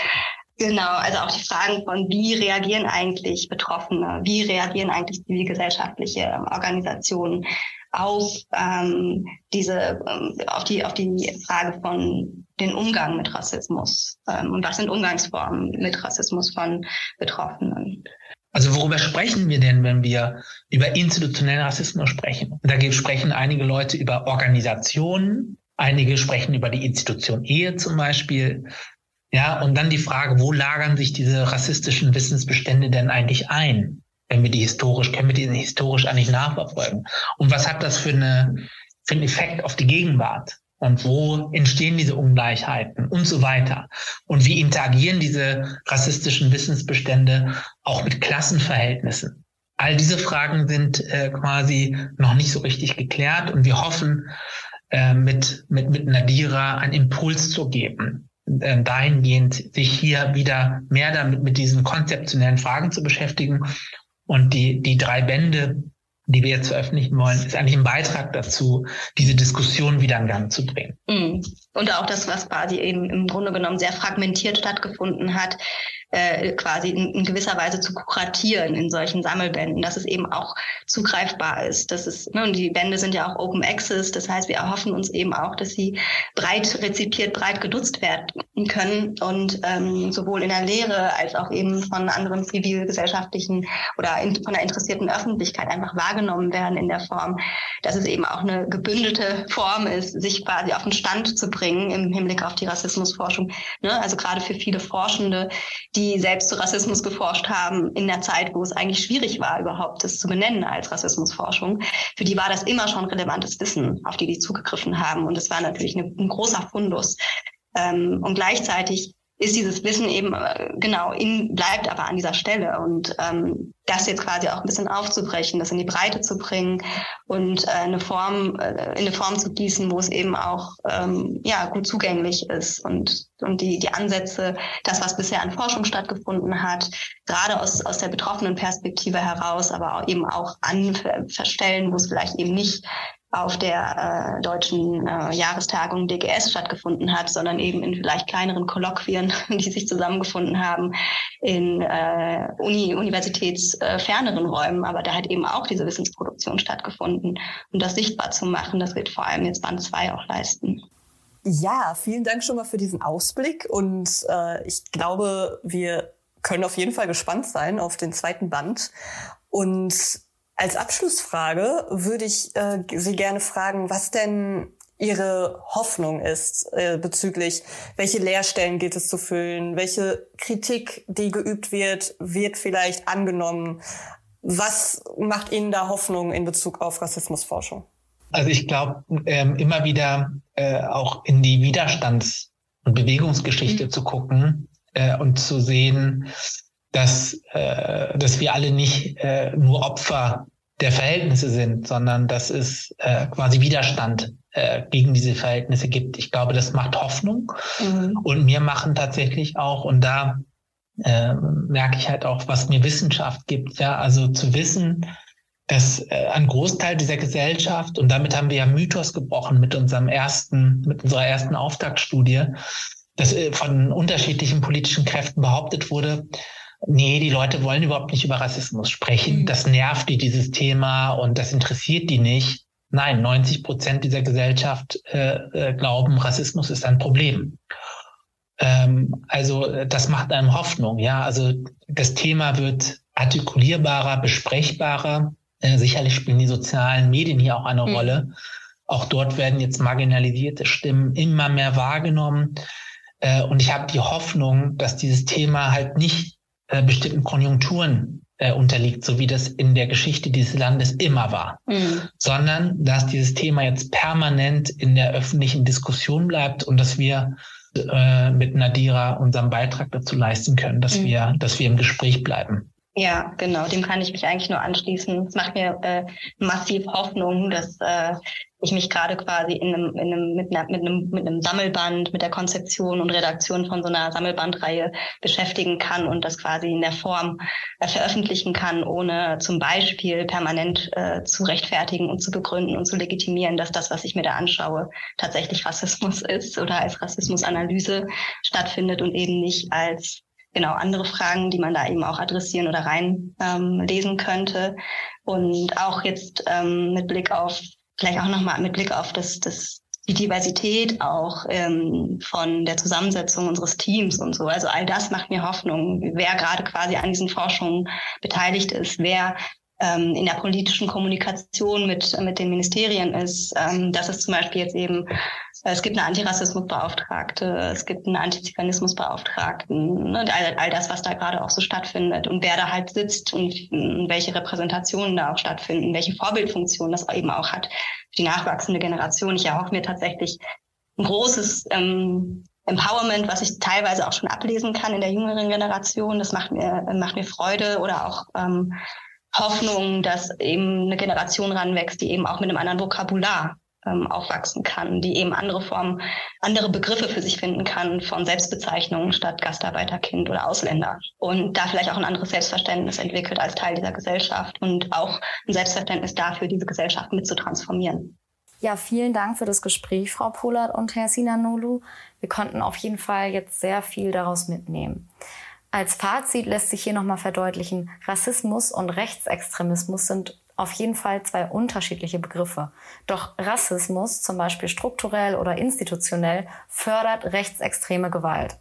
Genau, also auch die Fragen von, wie reagieren eigentlich Betroffene, wie reagieren eigentlich zivilgesellschaftliche ähm, Organisationen auf ähm, diese, ähm, auf die, auf die Frage von den Umgang mit Rassismus ähm, und was sind Umgangsformen mit Rassismus von Betroffenen. Also worüber sprechen wir denn, wenn wir über institutionellen Rassismus sprechen? Da sprechen einige Leute über Organisationen, einige sprechen über die Institution Ehe zum Beispiel, ja, und dann die Frage, wo lagern sich diese rassistischen Wissensbestände denn eigentlich ein? Wenn wir die historisch, können wir die historisch eigentlich nachverfolgen? Und was hat das für, eine, für einen Effekt auf die Gegenwart? Und wo entstehen diese Ungleichheiten und so weiter? Und wie interagieren diese rassistischen Wissensbestände auch mit Klassenverhältnissen? All diese Fragen sind äh, quasi noch nicht so richtig geklärt und wir hoffen, äh, mit, mit, mit Nadira einen Impuls zu geben, äh, dahingehend sich hier wieder mehr damit mit diesen konzeptionellen Fragen zu beschäftigen. Und die, die drei Bände, die wir jetzt veröffentlichen wollen, ist eigentlich ein Beitrag dazu, diese Diskussion wieder in Gang zu bringen. Mhm. Und auch das, was quasi eben im Grunde genommen sehr fragmentiert stattgefunden hat, äh, quasi in, in, gewisser Weise zu kuratieren in solchen Sammelbänden, dass es eben auch zugreifbar ist. Das ist, ne, und die Bände sind ja auch Open Access, das heißt, wir erhoffen uns eben auch, dass sie breit rezipiert, breit genutzt werden können und ähm, sowohl in der Lehre als auch eben von anderen zivilgesellschaftlichen oder in, von der interessierten Öffentlichkeit einfach wahrgenommen werden in der Form, dass es eben auch eine gebündelte Form ist, sich quasi auf den Stand zu bringen im Hinblick auf die Rassismusforschung. Ne? Also gerade für viele Forschende, die selbst zu Rassismus geforscht haben in der Zeit, wo es eigentlich schwierig war, überhaupt das zu benennen als Rassismusforschung. Für die war das immer schon relevantes Wissen, auf die die zugegriffen haben. Und es war natürlich eine, ein großer Fundus. Ähm, und gleichzeitig ist dieses Wissen eben äh, genau in, bleibt aber an dieser Stelle. Und ähm, das jetzt quasi auch ein bisschen aufzubrechen, das in die Breite zu bringen und äh, eine Form äh, in eine Form zu gießen, wo es eben auch ähm, ja gut zugänglich ist und und die die Ansätze, das was bisher an Forschung stattgefunden hat, gerade aus aus der betroffenen Perspektive heraus, aber auch eben auch an Stellen, wo es vielleicht eben nicht auf der äh, deutschen äh, Jahrestagung DGS stattgefunden hat, sondern eben in vielleicht kleineren Kolloquien, die sich zusammengefunden haben in äh, Uni, universitätsferneren äh, Räumen. Aber da hat eben auch diese Wissensproduktion stattgefunden. Und das sichtbar zu machen, das wird vor allem jetzt Band 2 auch leisten. Ja, vielen Dank schon mal für diesen Ausblick. Und äh, ich glaube, wir können auf jeden Fall gespannt sein auf den zweiten Band. Und als Abschlussfrage würde ich äh, Sie gerne fragen, was denn Ihre Hoffnung ist äh, bezüglich, welche Lehrstellen gilt es zu füllen, welche Kritik, die geübt wird, wird vielleicht angenommen. Was macht Ihnen da Hoffnung in Bezug auf Rassismusforschung? Also ich glaube, ähm, immer wieder äh, auch in die Widerstands- und Bewegungsgeschichte mhm. zu gucken äh, und zu sehen, dass, äh, dass wir alle nicht äh, nur Opfer der Verhältnisse sind, sondern dass es äh, quasi Widerstand äh, gegen diese Verhältnisse gibt. Ich glaube, das macht Hoffnung mhm. und mir machen tatsächlich auch und da äh, merke ich halt auch, was mir Wissenschaft gibt. Ja, also zu wissen, dass äh, ein Großteil dieser Gesellschaft und damit haben wir ja Mythos gebrochen mit unserem ersten, mit unserer ersten Auftaktstudie, dass äh, von unterschiedlichen politischen Kräften behauptet wurde, nee, die Leute wollen überhaupt nicht über Rassismus sprechen. Mhm. Das nervt die, dieses Thema und das interessiert die nicht. Nein, 90 Prozent dieser Gesellschaft äh, äh, glauben, Rassismus ist ein Problem. Ähm, also äh, das macht einem Hoffnung. Ja, also das Thema wird artikulierbarer, besprechbarer. Äh, sicherlich spielen die sozialen Medien hier auch eine mhm. Rolle. Auch dort werden jetzt marginalisierte Stimmen immer mehr wahrgenommen. Äh, und ich habe die Hoffnung, dass dieses Thema halt nicht äh, bestimmten Konjunkturen äh, unterliegt, so wie das in der Geschichte dieses Landes immer war, mhm. sondern dass dieses Thema jetzt permanent in der öffentlichen Diskussion bleibt und dass wir äh, mit Nadira unseren Beitrag dazu leisten können, dass mhm. wir, dass wir im Gespräch bleiben. Ja, genau, dem kann ich mich eigentlich nur anschließen. Es macht mir äh, massiv Hoffnung, dass äh, ich mich gerade quasi in einem, in einem, mit, einer, mit, einem, mit einem Sammelband, mit der Konzeption und Redaktion von so einer Sammelbandreihe beschäftigen kann und das quasi in der Form äh, veröffentlichen kann, ohne zum Beispiel permanent äh, zu rechtfertigen und zu begründen und zu legitimieren, dass das, was ich mir da anschaue, tatsächlich Rassismus ist oder als Rassismusanalyse stattfindet und eben nicht als genau andere Fragen, die man da eben auch adressieren oder reinlesen ähm, könnte. Und auch jetzt ähm, mit Blick auf, vielleicht auch nochmal mit Blick auf das, das die Diversität auch ähm, von der Zusammensetzung unseres Teams und so. Also all das macht mir Hoffnung, wer gerade quasi an diesen Forschungen beteiligt ist, wer ähm, in der politischen Kommunikation mit, mit den Ministerien ist, ähm, dass es zum Beispiel jetzt eben, äh, es gibt eine Antirassismusbeauftragte, es gibt einen Antiziganismusbeauftragten, ne, all, all das, was da gerade auch so stattfindet und wer da halt sitzt und, und welche Repräsentationen da auch stattfinden, welche Vorbildfunktion das eben auch hat für die nachwachsende Generation. Ich erhoffe mir tatsächlich ein großes ähm, Empowerment, was ich teilweise auch schon ablesen kann in der jüngeren Generation. Das macht mir, macht mir Freude oder auch ähm, Hoffnung, dass eben eine Generation ranwächst, die eben auch mit einem anderen Vokabular ähm, aufwachsen kann, die eben andere Formen, andere Begriffe für sich finden kann von Selbstbezeichnungen statt Gastarbeiterkind oder Ausländer und da vielleicht auch ein anderes Selbstverständnis entwickelt als Teil dieser Gesellschaft und auch ein Selbstverständnis dafür, diese Gesellschaft mitzutransformieren. Ja, vielen Dank für das Gespräch, Frau Polat und Herr Sinanolu. Wir konnten auf jeden Fall jetzt sehr viel daraus mitnehmen. Als Fazit lässt sich hier nochmal verdeutlichen, Rassismus und Rechtsextremismus sind auf jeden Fall zwei unterschiedliche Begriffe. Doch Rassismus, zum Beispiel strukturell oder institutionell, fördert rechtsextreme Gewalt.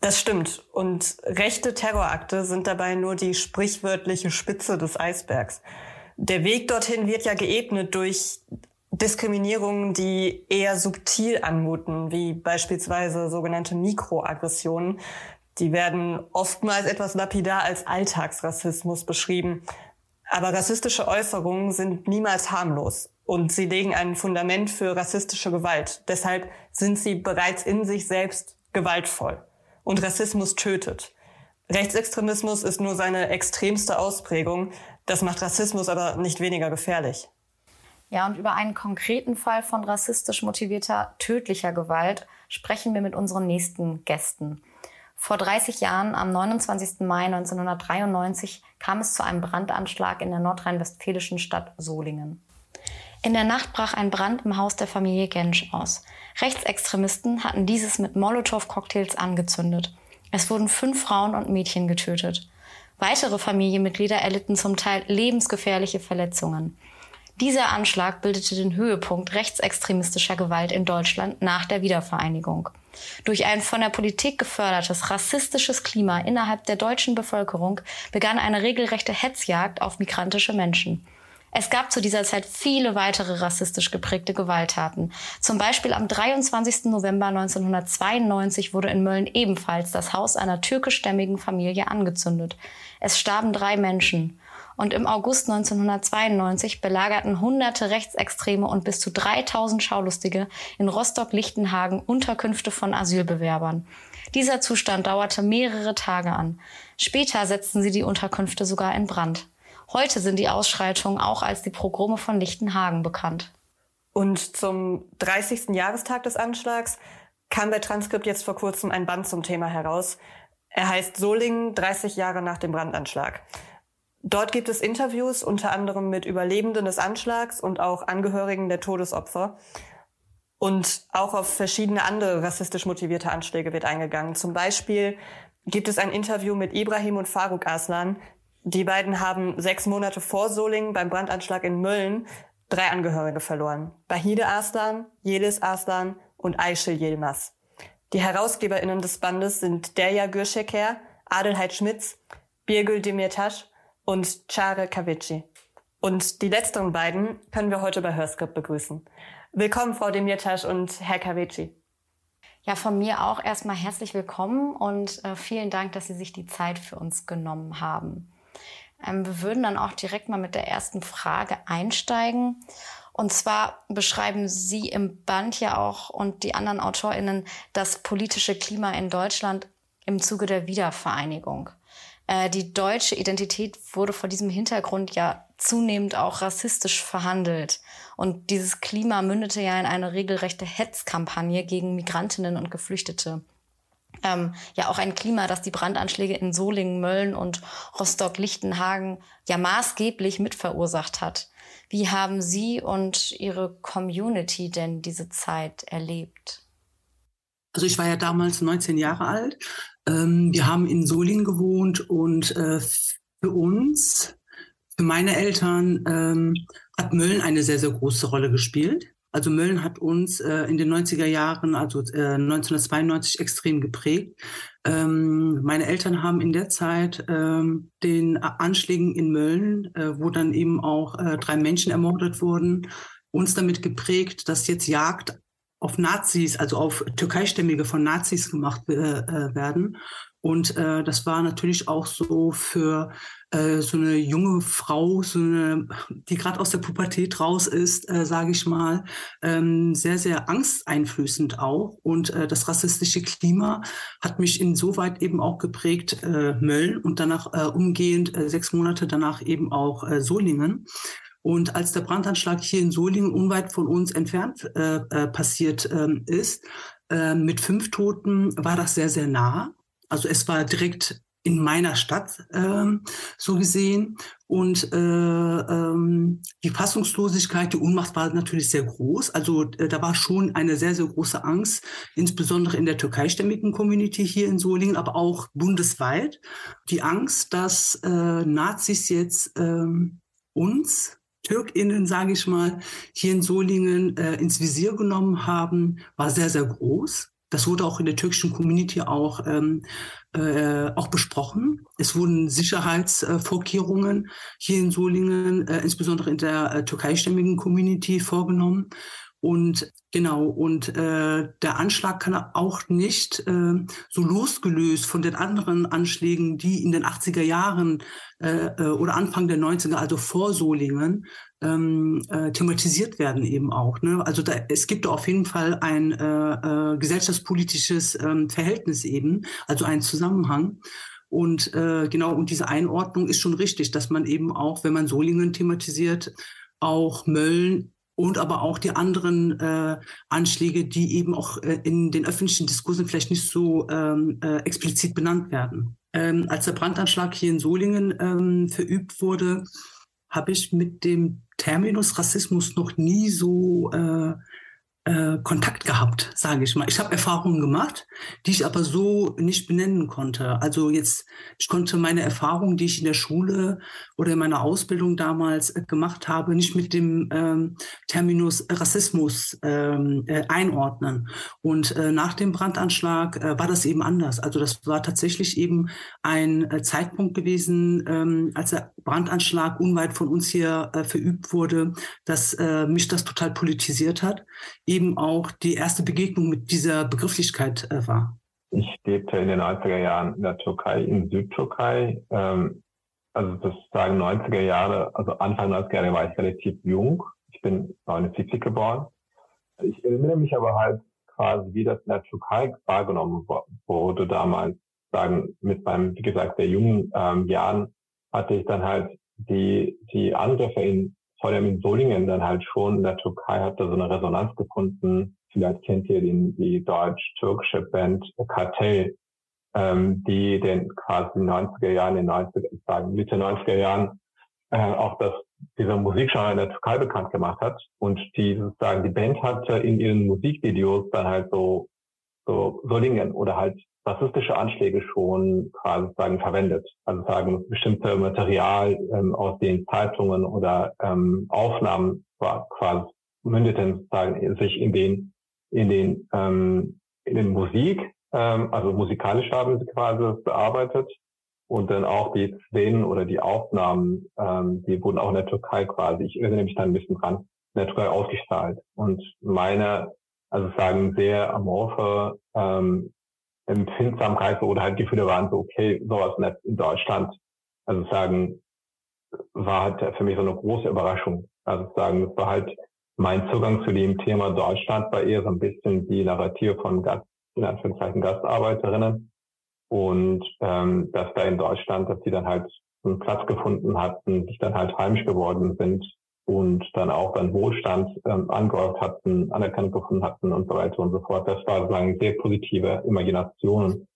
Das stimmt. Und rechte Terrorakte sind dabei nur die sprichwörtliche Spitze des Eisbergs. Der Weg dorthin wird ja geebnet durch Diskriminierungen, die eher subtil anmuten, wie beispielsweise sogenannte Mikroaggressionen, die werden oftmals etwas lapidar als Alltagsrassismus beschrieben. Aber rassistische Äußerungen sind niemals harmlos und sie legen ein Fundament für rassistische Gewalt. Deshalb sind sie bereits in sich selbst gewaltvoll. Und Rassismus tötet. Rechtsextremismus ist nur seine extremste Ausprägung. Das macht Rassismus aber nicht weniger gefährlich. Ja, und über einen konkreten Fall von rassistisch motivierter tödlicher Gewalt sprechen wir mit unseren nächsten Gästen. Vor 30 Jahren, am 29. Mai 1993, kam es zu einem Brandanschlag in der nordrhein-westfälischen Stadt Solingen. In der Nacht brach ein Brand im Haus der Familie Gensch aus. Rechtsextremisten hatten dieses mit Molotow-Cocktails angezündet. Es wurden fünf Frauen und Mädchen getötet. Weitere Familienmitglieder erlitten zum Teil lebensgefährliche Verletzungen. Dieser Anschlag bildete den Höhepunkt rechtsextremistischer Gewalt in Deutschland nach der Wiedervereinigung. Durch ein von der Politik gefördertes rassistisches Klima innerhalb der deutschen Bevölkerung begann eine regelrechte Hetzjagd auf migrantische Menschen. Es gab zu dieser Zeit viele weitere rassistisch geprägte Gewalttaten. Zum Beispiel am 23. November 1992 wurde in Mölln ebenfalls das Haus einer türkischstämmigen Familie angezündet. Es starben drei Menschen und im August 1992 belagerten hunderte Rechtsextreme und bis zu 3000 Schaulustige in Rostock-Lichtenhagen Unterkünfte von Asylbewerbern. Dieser Zustand dauerte mehrere Tage an. Später setzten sie die Unterkünfte sogar in Brand. Heute sind die Ausschreitungen auch als die Progrome von Lichtenhagen bekannt. Und zum 30. Jahrestag des Anschlags kam bei Transkript jetzt vor kurzem ein Band zum Thema heraus. Er heißt Solingen 30 Jahre nach dem Brandanschlag. Dort gibt es Interviews unter anderem mit Überlebenden des Anschlags und auch Angehörigen der Todesopfer. Und auch auf verschiedene andere rassistisch motivierte Anschläge wird eingegangen. Zum Beispiel gibt es ein Interview mit Ibrahim und Faruk Aslan. Die beiden haben sechs Monate vor Solingen beim Brandanschlag in Mölln drei Angehörige verloren. Bahide Aslan, Jelis Aslan und Ayşe Yilmaz. Die HerausgeberInnen des Bandes sind Derya Gürşeker, Adelheid Schmitz, Birgül Demirtaş und Chare Kavici. Und die letzteren beiden können wir heute bei Hörskript begrüßen. Willkommen, Frau Demirtasch und Herr Kavici. Ja, von mir auch erstmal herzlich willkommen und äh, vielen Dank, dass Sie sich die Zeit für uns genommen haben. Ähm, wir würden dann auch direkt mal mit der ersten Frage einsteigen. Und zwar beschreiben Sie im Band ja auch und die anderen AutorInnen das politische Klima in Deutschland im Zuge der Wiedervereinigung. Äh, die deutsche Identität wurde vor diesem Hintergrund ja zunehmend auch rassistisch verhandelt. Und dieses Klima mündete ja in eine regelrechte Hetzkampagne gegen Migrantinnen und Geflüchtete. Ähm, ja, auch ein Klima, das die Brandanschläge in Solingen, Mölln und Rostock-Lichtenhagen ja maßgeblich mitverursacht hat. Wie haben Sie und Ihre Community denn diese Zeit erlebt? Also ich war ja damals 19 Jahre alt. Ähm, wir haben in Solingen gewohnt und äh, für uns, für meine Eltern, ähm, hat Mölln eine sehr, sehr große Rolle gespielt. Also Mölln hat uns äh, in den 90er Jahren, also äh, 1992, extrem geprägt. Ähm, meine Eltern haben in der Zeit ähm, den Anschlägen in Mölln, äh, wo dann eben auch äh, drei Menschen ermordet wurden, uns damit geprägt, dass jetzt Jagd auf Nazis, also auf Türkeistämmige von Nazis gemacht äh, äh, werden. Und äh, das war natürlich auch so für äh, so eine junge Frau, so eine, die gerade aus der Pubertät raus ist, äh, sage ich mal, ähm, sehr, sehr angsteinflößend auch. Und äh, das rassistische Klima hat mich insoweit eben auch geprägt, äh, Mölln und danach äh, umgehend äh, sechs Monate danach eben auch äh, Solingen. Und als der Brandanschlag hier in Solingen unweit von uns entfernt äh, äh, passiert ähm, ist, äh, mit fünf Toten, war das sehr, sehr nah. Also es war direkt in meiner Stadt ähm, so gesehen. Und äh, ähm, die Fassungslosigkeit, die Ohnmacht war natürlich sehr groß. Also äh, da war schon eine sehr, sehr große Angst, insbesondere in der türkeistämmigen Community hier in Solingen, aber auch bundesweit. Die Angst, dass äh, Nazis jetzt ähm, uns TürkInnen, sage ich mal, hier in Solingen äh, ins Visier genommen haben, war sehr, sehr groß. Das wurde auch in der türkischen Community auch, ähm, äh, auch besprochen. Es wurden Sicherheitsvorkehrungen hier in Solingen, äh, insbesondere in der äh, türkeistämmigen Community vorgenommen. Und genau, und äh, der Anschlag kann auch nicht äh, so losgelöst von den anderen Anschlägen, die in den 80er Jahren äh, äh, oder Anfang der 90er, also vor Solingen, ähm, äh, thematisiert werden eben auch. Ne? Also da, es gibt auf jeden Fall ein äh, äh, gesellschaftspolitisches äh, Verhältnis eben, also einen Zusammenhang. Und äh, genau, und diese Einordnung ist schon richtig, dass man eben auch, wenn man Solingen thematisiert, auch Mölln und aber auch die anderen äh, Anschläge, die eben auch äh, in den öffentlichen Diskursen vielleicht nicht so ähm, äh, explizit benannt werden. Ähm, als der Brandanschlag hier in Solingen ähm, verübt wurde, habe ich mit dem Terminus Rassismus noch nie so äh, Kontakt gehabt, sage ich mal. Ich habe Erfahrungen gemacht, die ich aber so nicht benennen konnte. Also jetzt, ich konnte meine Erfahrungen, die ich in der Schule oder in meiner Ausbildung damals äh, gemacht habe, nicht mit dem ähm, Terminus Rassismus ähm, äh, einordnen. Und äh, nach dem Brandanschlag äh, war das eben anders. Also das war tatsächlich eben ein äh, Zeitpunkt gewesen, ähm, als der Brandanschlag unweit von uns hier äh, verübt wurde, dass äh, mich das total politisiert hat eben auch die erste Begegnung mit dieser Begrifflichkeit äh, war? Ich lebte in den 90er Jahren in der Türkei, in Südtürkei. Ähm, also sozusagen 90er Jahre, also Anfang 90er Jahre war ich relativ jung. Ich bin 79 geboren. Ich erinnere mich aber halt quasi, wie das in der Türkei wahrgenommen wurde damals. Sagen, mit meinem, wie gesagt, sehr jungen ähm, Jahren hatte ich dann halt die, die Angriffe in vor allem in Solingen dann halt schon in der Türkei hat da so eine Resonanz gefunden. Vielleicht kennt ihr den, die deutsch-türkische Band Kartell, ähm, die den quasi in den 90er Jahren, in den 90er, ich sagen Mitte 90er Jahren, äh, auch das, dieser Musikgenre in der Türkei bekannt gemacht hat. Und die sozusagen, die Band hatte in ihren Musikvideos dann halt so, so Solingen oder halt rassistische Anschläge schon quasi sagen verwendet. Also sagen bestimmte Material ähm, aus den Zeitungen oder ähm, Aufnahmen quasi mündeten sozusagen sich in den in den ähm, in den Musik, ähm, also musikalisch haben sie quasi bearbeitet und dann auch die Szenen oder die Aufnahmen, ähm, die wurden auch in der Türkei quasi, ich erinnere mich da ein bisschen dran, in der Türkei ausgestrahlt. Und meine, also sagen sehr amorphe ähm, Empfindsamkeit oder halt Gefühle waren so, okay, sowas nicht in Deutschland. Also sagen, war halt für mich so eine große Überraschung. Also sagen, das war halt mein Zugang zu dem Thema Deutschland war eher so ein bisschen die Narrative von Gast, in Anführungszeichen Gastarbeiterinnen. Und ähm, dass da in Deutschland, dass die dann halt einen Platz gefunden hatten, sich dann halt heimisch geworden sind und dann auch dann Wohlstand ähm, angehäuft hatten, anerkannt gefunden hatten und so weiter und so fort. Das war sozusagen sehr positive Imaginationen,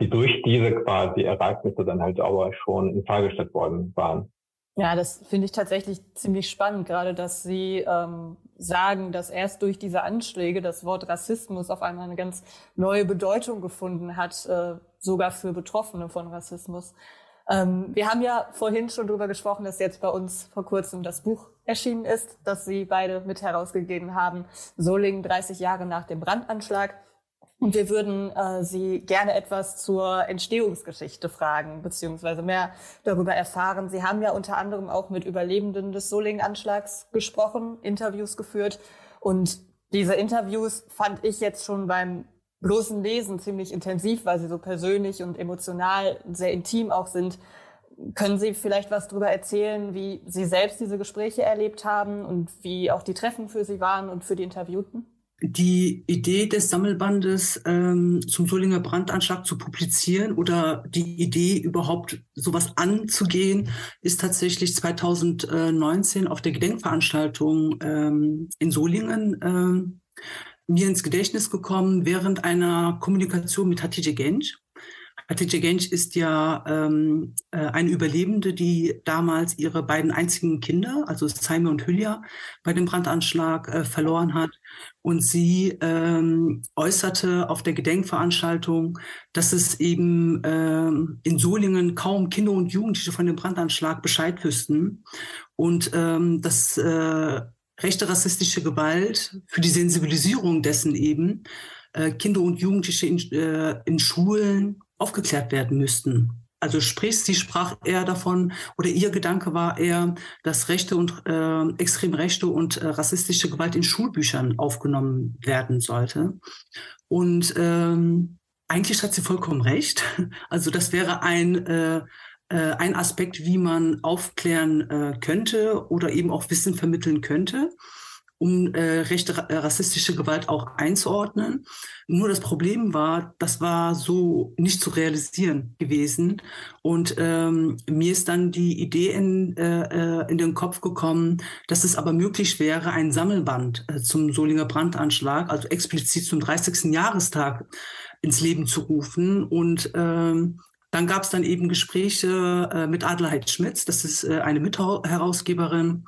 die durch diese quasi Ereignisse dann halt aber schon in Frage gestellt worden waren. Ja, das finde ich tatsächlich ziemlich spannend, gerade dass Sie ähm, sagen, dass erst durch diese Anschläge das Wort Rassismus auf einmal eine ganz neue Bedeutung gefunden hat, äh, sogar für Betroffene von Rassismus. Ähm, wir haben ja vorhin schon darüber gesprochen, dass jetzt bei uns vor kurzem das Buch erschienen ist, das Sie beide mit herausgegeben haben, Solingen 30 Jahre nach dem Brandanschlag. Und wir würden äh, Sie gerne etwas zur Entstehungsgeschichte fragen, beziehungsweise mehr darüber erfahren. Sie haben ja unter anderem auch mit Überlebenden des Solingen-Anschlags gesprochen, Interviews geführt. Und diese Interviews fand ich jetzt schon beim bloßen Lesen ziemlich intensiv, weil sie so persönlich und emotional sehr intim auch sind. Können Sie vielleicht was darüber erzählen, wie Sie selbst diese Gespräche erlebt haben und wie auch die Treffen für Sie waren und für die Interviewten? Die Idee des Sammelbandes ähm, zum Solinger Brandanschlag zu publizieren oder die Idee überhaupt sowas anzugehen, ist tatsächlich 2019 auf der Gedenkveranstaltung ähm, in Solingen ähm, mir ins Gedächtnis gekommen während einer Kommunikation mit Hatice Genç. Hatice Genç ist ja ähm, äh, eine Überlebende, die damals ihre beiden einzigen Kinder, also Saime und Hülya, bei dem Brandanschlag äh, verloren hat. Und sie ähm, äußerte auf der Gedenkveranstaltung, dass es eben ähm, in Solingen kaum Kinder und Jugendliche von dem Brandanschlag Bescheid wüssten. Und ähm, dass äh, rechte rassistische Gewalt, für die Sensibilisierung dessen eben äh, Kinder und Jugendliche in, äh, in Schulen aufgeklärt werden müssten. Also sprich, sie sprach eher davon, oder ihr Gedanke war eher, dass rechte und äh, extrem rechte und äh, rassistische Gewalt in Schulbüchern aufgenommen werden sollte. Und ähm, eigentlich hat sie vollkommen recht. Also das wäre ein äh, äh, ein Aspekt, wie man aufklären äh, könnte oder eben auch Wissen vermitteln könnte, um äh, rechte äh, rassistische Gewalt auch einzuordnen. Nur das Problem war, das war so nicht zu realisieren gewesen. Und ähm, mir ist dann die Idee in, äh, äh in den Kopf gekommen, dass es aber möglich wäre, ein Sammelband äh, zum Solinger Brandanschlag, also explizit zum 30. Jahrestag, ins Leben zu rufen und ähm, dann gab es dann eben Gespräche äh, mit Adelheid Schmitz, das ist äh, eine Mitherausgeberin.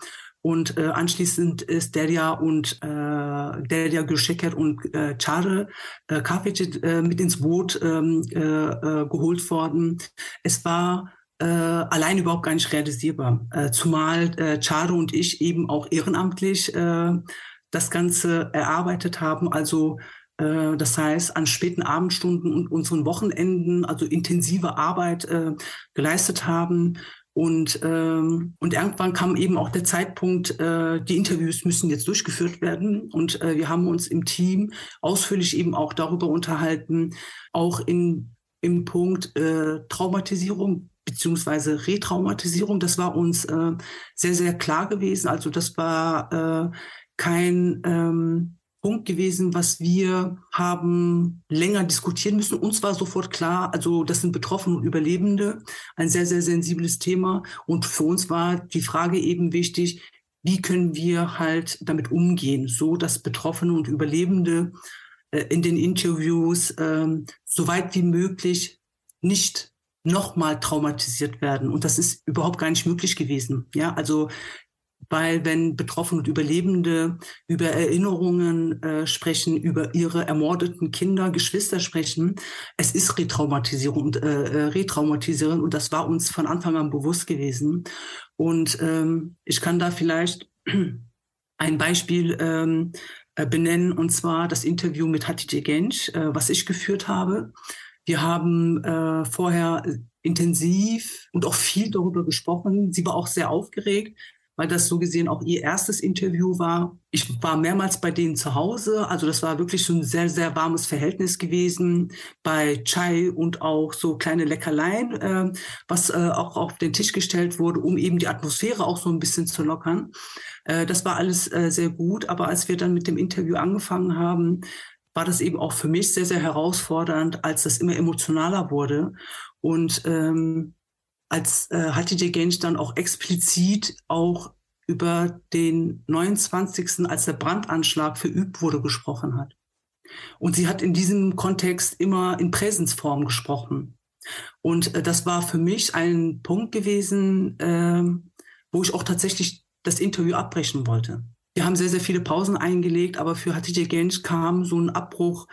Und äh, anschließend ist Derja und äh, Derja Gülşeker und äh, Çağrı äh, Kavic äh, mit ins Boot ähm, äh, äh, geholt worden. Es war äh, allein überhaupt gar nicht realisierbar. Äh, zumal äh, Charo und ich eben auch ehrenamtlich äh, das Ganze erarbeitet haben. Also äh, das heißt, an späten Abendstunden und unseren Wochenenden, also intensive Arbeit äh, geleistet haben. Und, ähm, und irgendwann kam eben auch der Zeitpunkt, äh, die Interviews müssen jetzt durchgeführt werden. Und äh, wir haben uns im Team ausführlich eben auch darüber unterhalten, auch in, im Punkt äh, Traumatisierung beziehungsweise Retraumatisierung. Das war uns äh, sehr, sehr klar gewesen. Also das war äh, kein ähm, Punkt gewesen, was wir haben länger diskutieren müssen. Uns war sofort klar, also das sind Betroffene und Überlebende, ein sehr, sehr sensibles Thema. Und für uns war die Frage eben wichtig, wie können wir halt damit umgehen, so dass Betroffene und Überlebende äh, in den Interviews äh, so weit wie möglich nicht nochmal traumatisiert werden. Und das ist überhaupt gar nicht möglich gewesen. Ja, also weil wenn Betroffene und Überlebende über Erinnerungen äh, sprechen, über ihre ermordeten Kinder, Geschwister sprechen, es ist Retraumatisierung und äh, äh Retraumatisierung und das war uns von Anfang an bewusst gewesen. Und ähm, ich kann da vielleicht ein Beispiel ähm, äh, benennen und zwar das Interview mit Hatice Genç, äh, was ich geführt habe. Wir haben äh, vorher intensiv und auch viel darüber gesprochen. Sie war auch sehr aufgeregt, weil das so gesehen auch ihr erstes Interview war. Ich war mehrmals bei denen zu Hause, also das war wirklich so ein sehr, sehr warmes Verhältnis gewesen bei Chai und auch so kleine Leckerlein, äh, was äh, auch auf den Tisch gestellt wurde, um eben die Atmosphäre auch so ein bisschen zu lockern. Äh, das war alles äh, sehr gut, aber als wir dann mit dem Interview angefangen haben, war das eben auch für mich sehr, sehr herausfordernd, als das immer emotionaler wurde. Und ähm, als äh, Hatice Genç dann auch explizit auch über den 29., als der Brandanschlag verübt wurde, gesprochen hat. Und sie hat in diesem Kontext immer in Präsensform gesprochen. Und äh, das war für mich ein Punkt gewesen, äh, wo ich auch tatsächlich das Interview abbrechen wollte. Wir haben sehr, sehr viele Pausen eingelegt, aber für Hatice Genç kam so ein Abbruch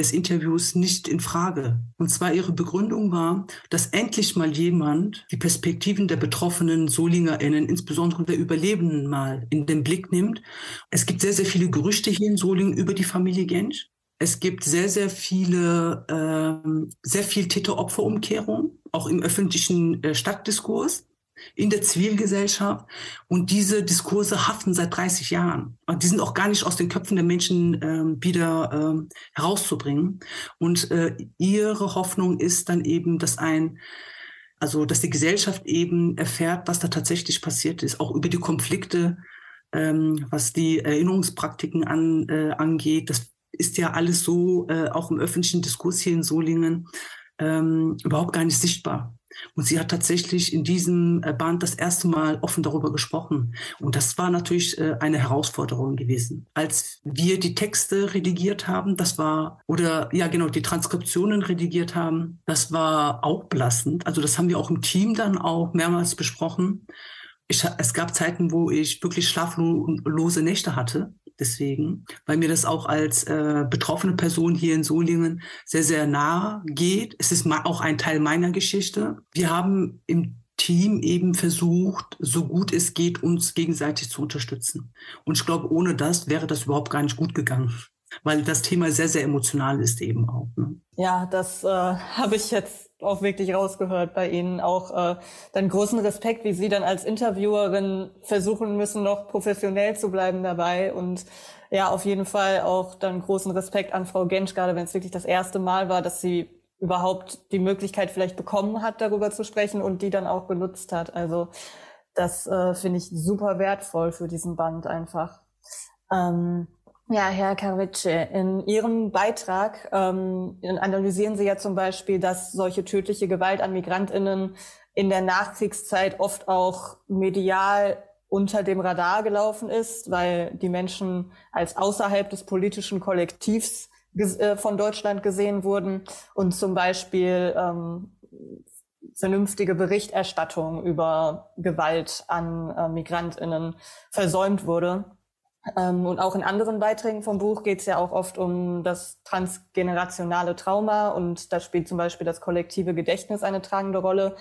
des Interviews nicht in Frage. Und zwar ihre Begründung war, dass endlich mal jemand die Perspektiven der betroffenen SolingerInnen, insbesondere der Überlebenden, mal in den Blick nimmt. Es gibt sehr, sehr viele Gerüchte hier in Solingen über die Familie Gensch. Es gibt sehr, sehr viele, äh, sehr viel Täter-Opfer-Umkehrung, auch im öffentlichen äh, Stadtdiskurs in der Zivilgesellschaft. Und diese Diskurse haften seit 30 Jahren. Und die sind auch gar nicht aus den Köpfen der Menschen ähm, wieder ähm, herauszubringen. Und äh, ihre Hoffnung ist dann eben, dass ein also dass die Gesellschaft eben erfährt, was da tatsächlich passiert ist, auch über die Konflikte, ähm, was die Erinnerungspraktiken an, äh, angeht. Das ist ja alles so, äh, auch im öffentlichen Diskurs hier in Solingen, ähm, überhaupt gar nicht sichtbar. Und sie hat tatsächlich in diesem äh, Band das erste Mal offen darüber gesprochen. Und das war natürlich äh, eine Herausforderung gewesen. Als wir die Texte redigiert haben, das war, oder ja genau, die Transkriptionen redigiert haben, das war auch belastend. Also das haben wir auch im Team dann auch mehrmals besprochen. Ich, es gab Zeiten, wo ich wirklich schlaflose Nächte hatte, deswegen, weil mir das auch als äh, betroffene Person hier in Solingen sehr, sehr nahe geht. Es ist auch ein Teil meiner Geschichte. Wir haben im Team eben versucht, so gut es geht, uns gegenseitig zu unterstützen. Und ich glaube, ohne das wäre das überhaupt gar nicht gut gegangen, weil das Thema sehr, sehr emotional ist eben auch. Ne? Ja, das äh, habe ich jetzt auch wirklich rausgehört bei Ihnen. Auch äh, dann großen Respekt, wie Sie dann als Interviewerin versuchen müssen, noch professionell zu bleiben dabei. Und ja, auf jeden Fall auch dann großen Respekt an Frau Gensch, gerade wenn es wirklich das erste Mal war, dass sie überhaupt die Möglichkeit vielleicht bekommen hat, darüber zu sprechen und die dann auch genutzt hat. Also das äh, finde ich super wertvoll für diesen Band einfach. Ähm, ja, Herr Karice, in Ihrem Beitrag ähm, analysieren Sie ja zum Beispiel, dass solche tödliche Gewalt an Migrantinnen in der Nachkriegszeit oft auch medial unter dem Radar gelaufen ist, weil die Menschen als außerhalb des politischen Kollektivs äh, von Deutschland gesehen wurden und zum Beispiel ähm, vernünftige Berichterstattung über Gewalt an äh, Migrantinnen versäumt wurde. Ähm, und auch in anderen Beiträgen vom Buch geht es ja auch oft um das transgenerationale Trauma und da spielt zum Beispiel das kollektive Gedächtnis eine tragende Rolle.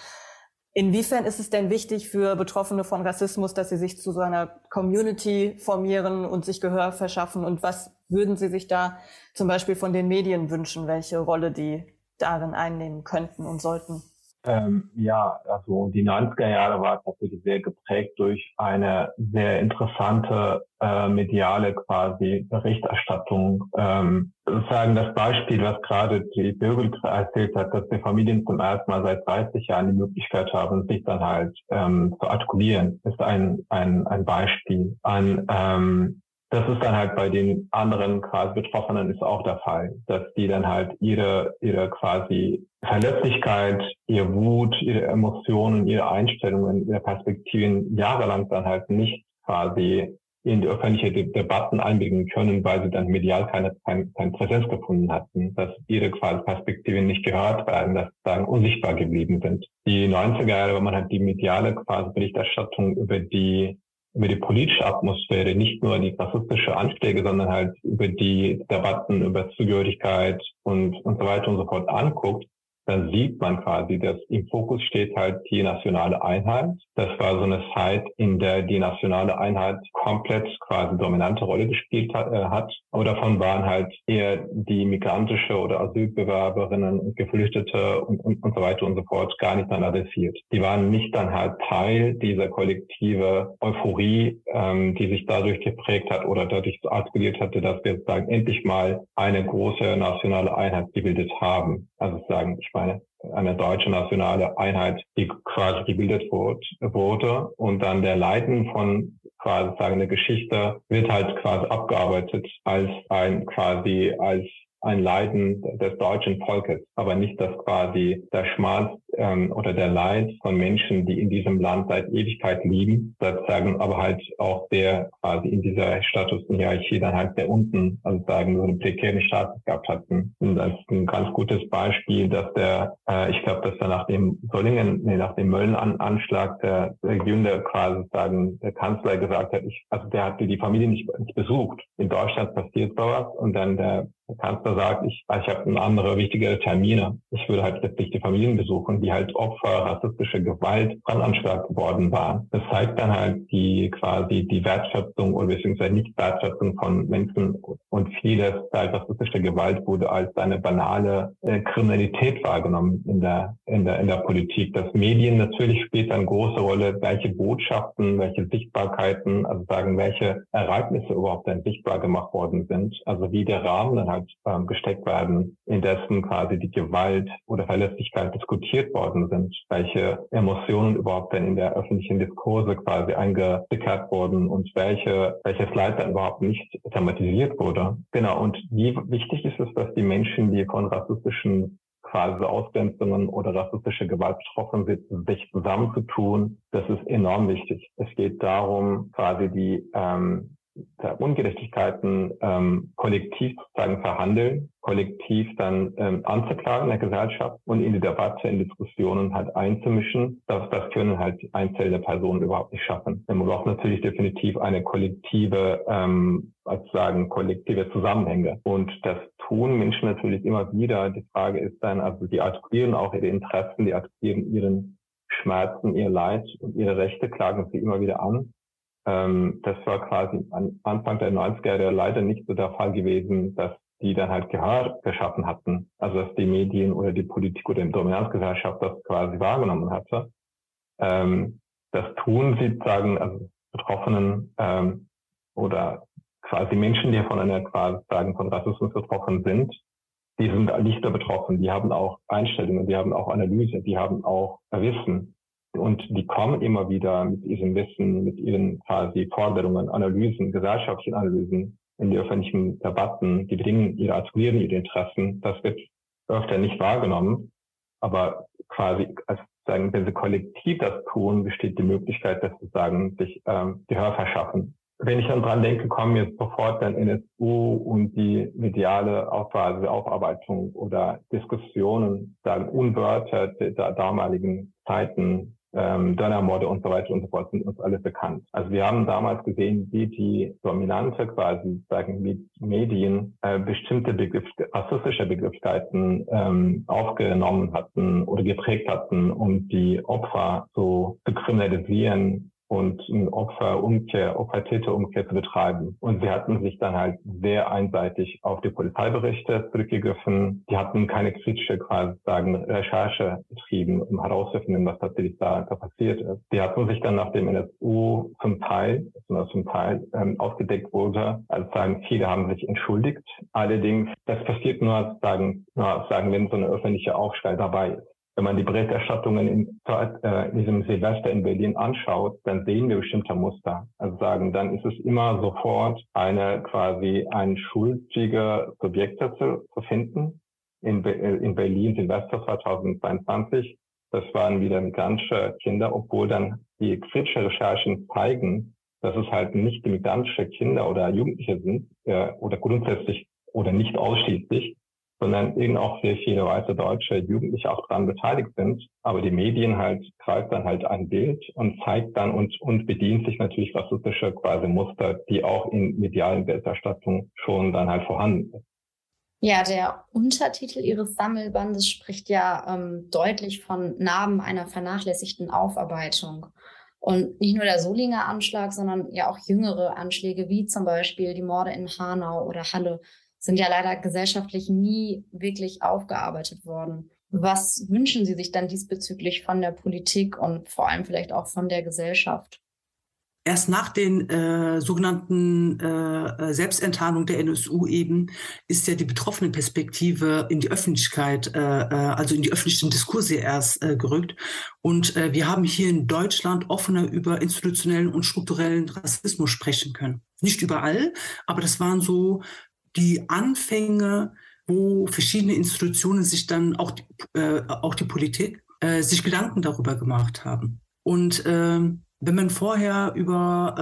Inwiefern ist es denn wichtig für Betroffene von Rassismus, dass sie sich zu so einer Community formieren und sich Gehör verschaffen? Und was würden Sie sich da zum Beispiel von den Medien wünschen, welche Rolle die darin einnehmen könnten und sollten? Ähm, ja, also die 90er Jahre war tatsächlich sehr geprägt durch eine sehr interessante äh, mediale quasi Berichterstattung. Ähm, sozusagen das Beispiel, was gerade die Birgit erzählt hat, dass die Familien zum ersten Mal seit 30 Jahren die Möglichkeit haben, sich dann halt ähm, zu artikulieren, ist ein, ein, ein Beispiel. Ein ähm, das ist dann halt bei den anderen quasi Betroffenen ist auch der Fall, dass die dann halt ihre, ihre quasi Verletzlichkeit, ihr Wut, ihre Emotionen, ihre Einstellungen, ihre Perspektiven jahrelang dann halt nicht quasi in die öffentliche De Debatten einbringen können, weil sie dann medial keine, keine, keine Präsenz gefunden hatten, dass ihre quasi Perspektiven nicht gehört werden, dass sie sagen unsichtbar geblieben sind. Die 90er Jahre, wenn man halt die mediale quasi Berichterstattung über die über die politische Atmosphäre, nicht nur die rassistische Anschläge, sondern halt über die Debatten über Zugehörigkeit und, und so weiter und so fort anguckt, dann sieht man quasi, dass im Fokus steht halt die nationale Einheit. Das war so eine Zeit, in der die nationale Einheit komplett quasi dominante Rolle gespielt hat. Äh, hat. Aber davon waren halt eher die migrantische oder Asylbewerberinnen und Geflüchtete und, und, und so weiter und so fort gar nicht dann adressiert. Die waren nicht dann halt Teil dieser kollektive Euphorie, ähm, die sich dadurch geprägt hat oder dadurch artikuliert hatte, dass wir sagen, endlich mal eine große nationale Einheit gebildet haben. Also sagen, ich meine, eine deutsche nationale Einheit, die quasi gebildet wurde. Und dann der Leiten von quasi sagen der Geschichte wird halt quasi abgearbeitet als ein quasi als ein Leiden des deutschen Volkes, aber nicht das quasi der Schmerz ähm, oder der Leid von Menschen, die in diesem Land seit Ewigkeit lieben, sozusagen, aber halt auch der quasi in dieser Status und dann halt der unten, also sagen so eine prekäre Status gehabt hatten. Und das ist ein ganz gutes Beispiel, dass der, äh, ich glaube, dass er nach dem Solingen, nee, nach dem Mölln-Anschlag der, der Gründer quasi sagen, der Kanzler gesagt hat, ich, also der hat die Familie nicht, nicht besucht. In Deutschland passiert sowas und dann der der Kanzler sagt, ich, ich habe andere wichtigere Termine. Ich würde halt letztlich die Familien besuchen, die halt Opfer rassistischer Gewalt, Brandanschlag geworden waren. Das zeigt dann halt die quasi die Wertschätzung oder beziehungsweise nicht Wertschätzung von Menschen und vieles bei rassistischer Gewalt wurde als eine banale äh, Kriminalität wahrgenommen in der, in der, in der Politik. Das Medien natürlich spielt eine große Rolle, welche Botschaften, welche Sichtbarkeiten, also sagen, welche Ereignisse überhaupt dann sichtbar gemacht worden sind. Also wie der Rahmen dann halt Sicherheit ähm, gesteckt werden, in dessen quasi die Gewalt oder Verlässlichkeit diskutiert worden sind, welche Emotionen überhaupt dann in der öffentlichen Diskurse quasi eingesickert wurden und welche, welches Leid dann überhaupt nicht thematisiert wurde. Genau. Und wie wichtig ist es, dass die Menschen, die von rassistischen quasi Ausgrenzungen oder rassistische Gewalt betroffen sind, sich zusammenzutun, das ist enorm wichtig. Es geht darum, quasi die ähm, Ungerechtigkeiten ähm, kollektiv sozusagen verhandeln, kollektiv dann ähm, anzuklagen in der Gesellschaft und in die Debatte, in Diskussionen halt einzumischen. Das, das können halt einzelne Personen überhaupt nicht schaffen. Man braucht natürlich definitiv eine kollektive, ähm, sozusagen kollektive Zusammenhänge. Und das tun Menschen natürlich immer wieder. Die Frage ist dann, also die artikulieren auch ihre Interessen, die artikulieren ihren Schmerzen, ihr Leid und ihre Rechte klagen sie immer wieder an. Ähm, das war quasi an Anfang der 90er Jahre leider nicht so der Fall gewesen, dass die dann halt Gehör geschaffen hatten. Also dass die Medien oder die Politik oder die Dominanzgesellschaft das quasi wahrgenommen hatte. Ähm, das tun sie sagen, also Betroffenen ähm, oder quasi Menschen, die von einer quasi sagen von Rassismus betroffen sind, die sind nicht nur betroffen, die haben auch Einstellungen, die haben auch Analyse, die haben auch Wissen. Und die kommen immer wieder mit diesem Wissen, mit ihren quasi Forderungen, Analysen, gesellschaftlichen Analysen in die öffentlichen Debatten. Die bringen ihre, artikulieren ihre Interessen. Das wird öfter nicht wahrgenommen. Aber quasi, als sagen, wenn sie kollektiv das tun, besteht die Möglichkeit, dass sie sagen, sich ähm, Gehör verschaffen. wenn ich dann dran denke, kommen jetzt sofort dann NSU und die mediale Aufarbeitung oder Diskussionen, sagen Unwörter der damaligen Zeiten ähm, Dönermorde und so weiter und so fort sind uns alle bekannt. Also wir haben damals gesehen, wie die Dominante quasi sagen Medien äh, bestimmte Begriff, rassistische Begrifflichkeiten ähm, aufgenommen hatten oder geprägt hatten, um die Opfer zu, zu kriminalisieren und eine Opferumkehr, Opfer-Täter-Umkehr zu betreiben. Und sie hatten sich dann halt sehr einseitig auf die Polizeiberichte zurückgegriffen. Die hatten keine kritische quasi sagen Recherche betrieben, um herauszufinden, was tatsächlich da, da passiert ist. Die hatten sich dann nach dem NSU zum Teil, zum Teil ähm, aufgedeckt wurde, also sagen, viele haben sich entschuldigt. Allerdings, das passiert nur, sagen, nur sagen, wenn so eine öffentliche Aufschrei dabei ist wenn man die Berichterstattungen in, äh, in diesem Silvester in Berlin anschaut, dann sehen wir bestimmte Muster. Also sagen, dann ist es immer sofort eine quasi ein schuldige Subjekt zu, zu finden. In, äh, in Berlin Silvester 2022, das waren wieder migrantische Kinder, obwohl dann die kritische Recherchen zeigen, dass es halt nicht migrantische Kinder oder Jugendliche sind äh, oder grundsätzlich oder nicht ausschließlich, sondern eben auch sehr viele weiße deutsche Jugendliche auch daran beteiligt sind. Aber die Medien halt greift dann halt ein Bild und zeigt dann und, und bedient sich natürlich rassistische quasi Muster, die auch in medialen Berichterstattung schon dann halt vorhanden sind. Ja, der Untertitel Ihres Sammelbandes spricht ja ähm, deutlich von Narben einer vernachlässigten Aufarbeitung. Und nicht nur der Solinger Anschlag, sondern ja auch jüngere Anschläge, wie zum Beispiel die Morde in Hanau oder Halle, sind ja leider gesellschaftlich nie wirklich aufgearbeitet worden. Was wünschen Sie sich dann diesbezüglich von der Politik und vor allem vielleicht auch von der Gesellschaft? Erst nach den äh, sogenannten äh, Selbstenttarnung der NSU eben ist ja die betroffene Perspektive in die Öffentlichkeit, äh, äh, also in die öffentlichen Diskurse erst äh, gerückt. Und äh, wir haben hier in Deutschland offener über institutionellen und strukturellen Rassismus sprechen können. Nicht überall, aber das waren so die Anfänge, wo verschiedene Institutionen sich dann, auch die, äh, auch die Politik, äh, sich Gedanken darüber gemacht haben. Und ähm, wenn man vorher über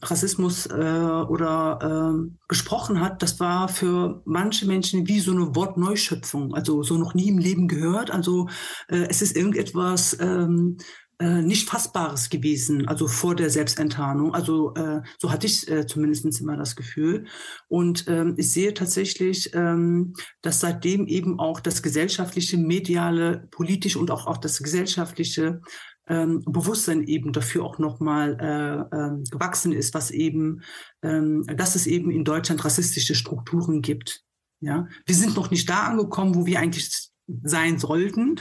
äh, Rassismus äh, oder äh, gesprochen hat, das war für manche Menschen wie so eine Wortneuschöpfung, also so noch nie im Leben gehört. Also äh, es ist irgendetwas ähm, äh, nicht Fassbares gewesen, also vor der Selbstenttarnung. Also äh, so hatte ich äh, zumindest immer das Gefühl. Und ähm, ich sehe tatsächlich, ähm, dass seitdem eben auch das gesellschaftliche, mediale, politische und auch, auch das gesellschaftliche ähm, Bewusstsein eben dafür auch nochmal äh, äh, gewachsen ist, was eben, ähm, dass es eben in Deutschland rassistische Strukturen gibt. Ja, wir sind noch nicht da angekommen, wo wir eigentlich sein sollten,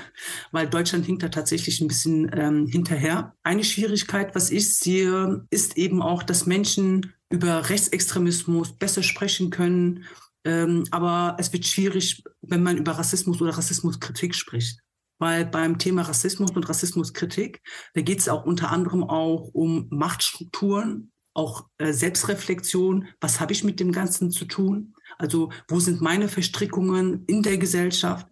weil Deutschland hinkt da tatsächlich ein bisschen ähm, hinterher. Eine Schwierigkeit, was ich sehe, ist eben auch, dass Menschen über Rechtsextremismus besser sprechen können. Ähm, aber es wird schwierig, wenn man über Rassismus oder Rassismuskritik spricht. Weil beim Thema Rassismus und Rassismuskritik, da geht es auch unter anderem auch um Machtstrukturen, auch äh, Selbstreflexion. Was habe ich mit dem Ganzen zu tun? Also wo sind meine Verstrickungen in der Gesellschaft?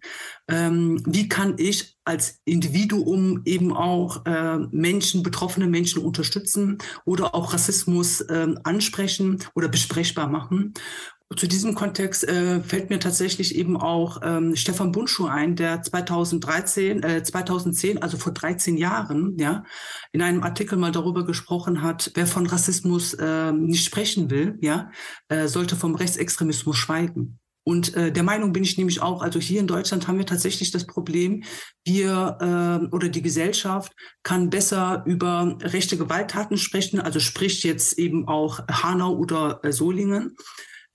Ähm, wie kann ich als Individuum eben auch äh, Menschen, betroffene Menschen unterstützen oder auch Rassismus äh, ansprechen oder besprechbar machen? Zu diesem Kontext äh, fällt mir tatsächlich eben auch ähm, Stefan Bunschuh ein, der 2013, äh, 2010, also vor 13 Jahren, ja, in einem Artikel mal darüber gesprochen hat, wer von Rassismus äh, nicht sprechen will, ja, äh, sollte vom Rechtsextremismus schweigen. Und äh, der Meinung bin ich nämlich auch, also hier in Deutschland haben wir tatsächlich das Problem, wir äh, oder die Gesellschaft kann besser über rechte Gewalttaten sprechen, also spricht jetzt eben auch Hanau oder äh, Solingen.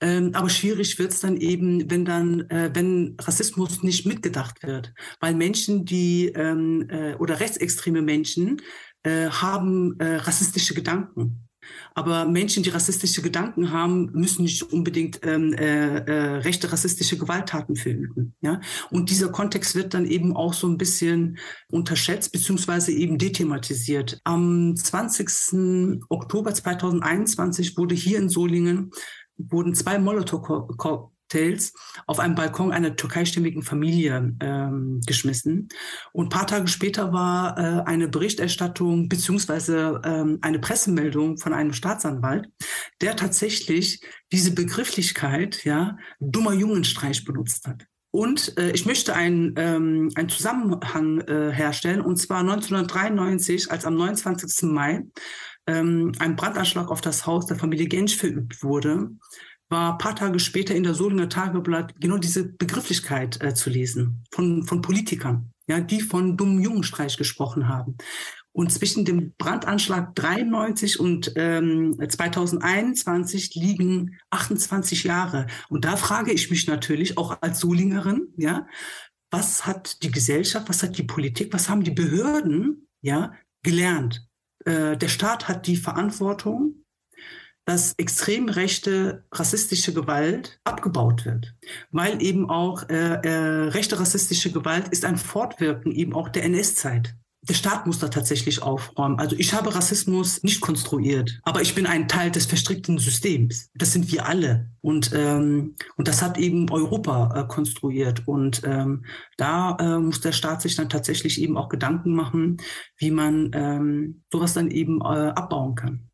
Ähm, aber schwierig wird es dann eben, wenn dann, äh, wenn Rassismus nicht mitgedacht wird. Weil Menschen, die ähm, äh, oder rechtsextreme Menschen äh, haben äh, rassistische Gedanken. Aber Menschen, die rassistische Gedanken haben, müssen nicht unbedingt ähm, äh, äh, rechte rassistische Gewalttaten verüben. Ja? Und dieser Kontext wird dann eben auch so ein bisschen unterschätzt beziehungsweise eben dethematisiert. Am 20. Oktober 2021 wurde hier in Solingen wurden zwei Molotow Cocktails auf einem Balkon einer türkeistimmigen Familie ähm, geschmissen. Und paar Tage später war äh, eine Berichterstattung beziehungsweise ähm, eine Pressemeldung von einem Staatsanwalt, der tatsächlich diese Begrifflichkeit, ja, dummer Jungenstreich benutzt hat. Und äh, ich möchte einen, ähm, einen Zusammenhang äh, herstellen, und zwar 1993, als am 29. Mai ähm, ein Brandanschlag auf das Haus der Familie Gensch verübt wurde, war ein paar Tage später in der Solinger Tageblatt genau diese Begrifflichkeit äh, zu lesen von, von Politikern, ja, die von dummen Jungenstreich gesprochen haben. Und zwischen dem Brandanschlag 93 und ähm, 2021 liegen 28 Jahre. Und da frage ich mich natürlich auch als Solingerin, ja, was hat die Gesellschaft, was hat die Politik, was haben die Behörden, ja, gelernt? Äh, der Staat hat die Verantwortung, dass extrem rechte rassistische Gewalt abgebaut wird, weil eben auch äh, äh, rechte rassistische Gewalt ist ein Fortwirken eben auch der NS-Zeit der Staat muss da tatsächlich aufräumen. Also ich habe Rassismus nicht konstruiert, aber ich bin ein Teil des verstrickten Systems. Das sind wir alle. Und, ähm, und das hat eben Europa äh, konstruiert. Und ähm, da äh, muss der Staat sich dann tatsächlich eben auch Gedanken machen, wie man ähm, sowas dann eben äh, abbauen kann.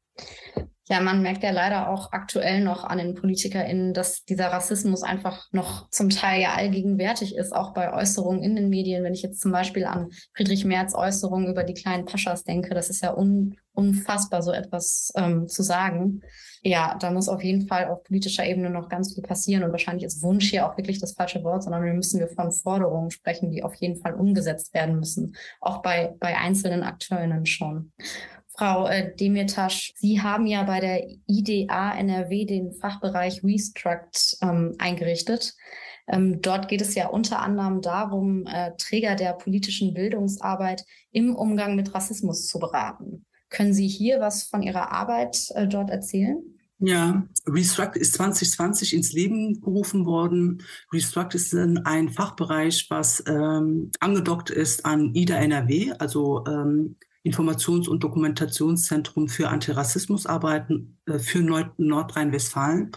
Ja, man merkt ja leider auch aktuell noch an den PolitikerInnen, dass dieser Rassismus einfach noch zum Teil ja allgegenwärtig ist, auch bei Äußerungen in den Medien. Wenn ich jetzt zum Beispiel an Friedrich Merz Äußerungen über die kleinen Paschas denke, das ist ja un unfassbar, so etwas ähm, zu sagen. Ja, da muss auf jeden Fall auf politischer Ebene noch ganz viel passieren und wahrscheinlich ist Wunsch hier auch wirklich das falsche Wort, sondern wir müssen wir von Forderungen sprechen, die auf jeden Fall umgesetzt werden müssen, auch bei, bei einzelnen Akteurinnen schon. Frau äh, Demirtasch, Sie haben ja bei der IDA NRW den Fachbereich Restruct ähm, eingerichtet. Ähm, dort geht es ja unter anderem darum, äh, Träger der politischen Bildungsarbeit im Umgang mit Rassismus zu beraten. Können Sie hier was von Ihrer Arbeit äh, dort erzählen? Ja, Restruct ist 2020 ins Leben gerufen worden. Restruct ist ein Fachbereich, was ähm, angedockt ist an IDA NRW, also ähm, Informations- und Dokumentationszentrum für Antirassismusarbeiten äh, für Nordrhein-Westfalen.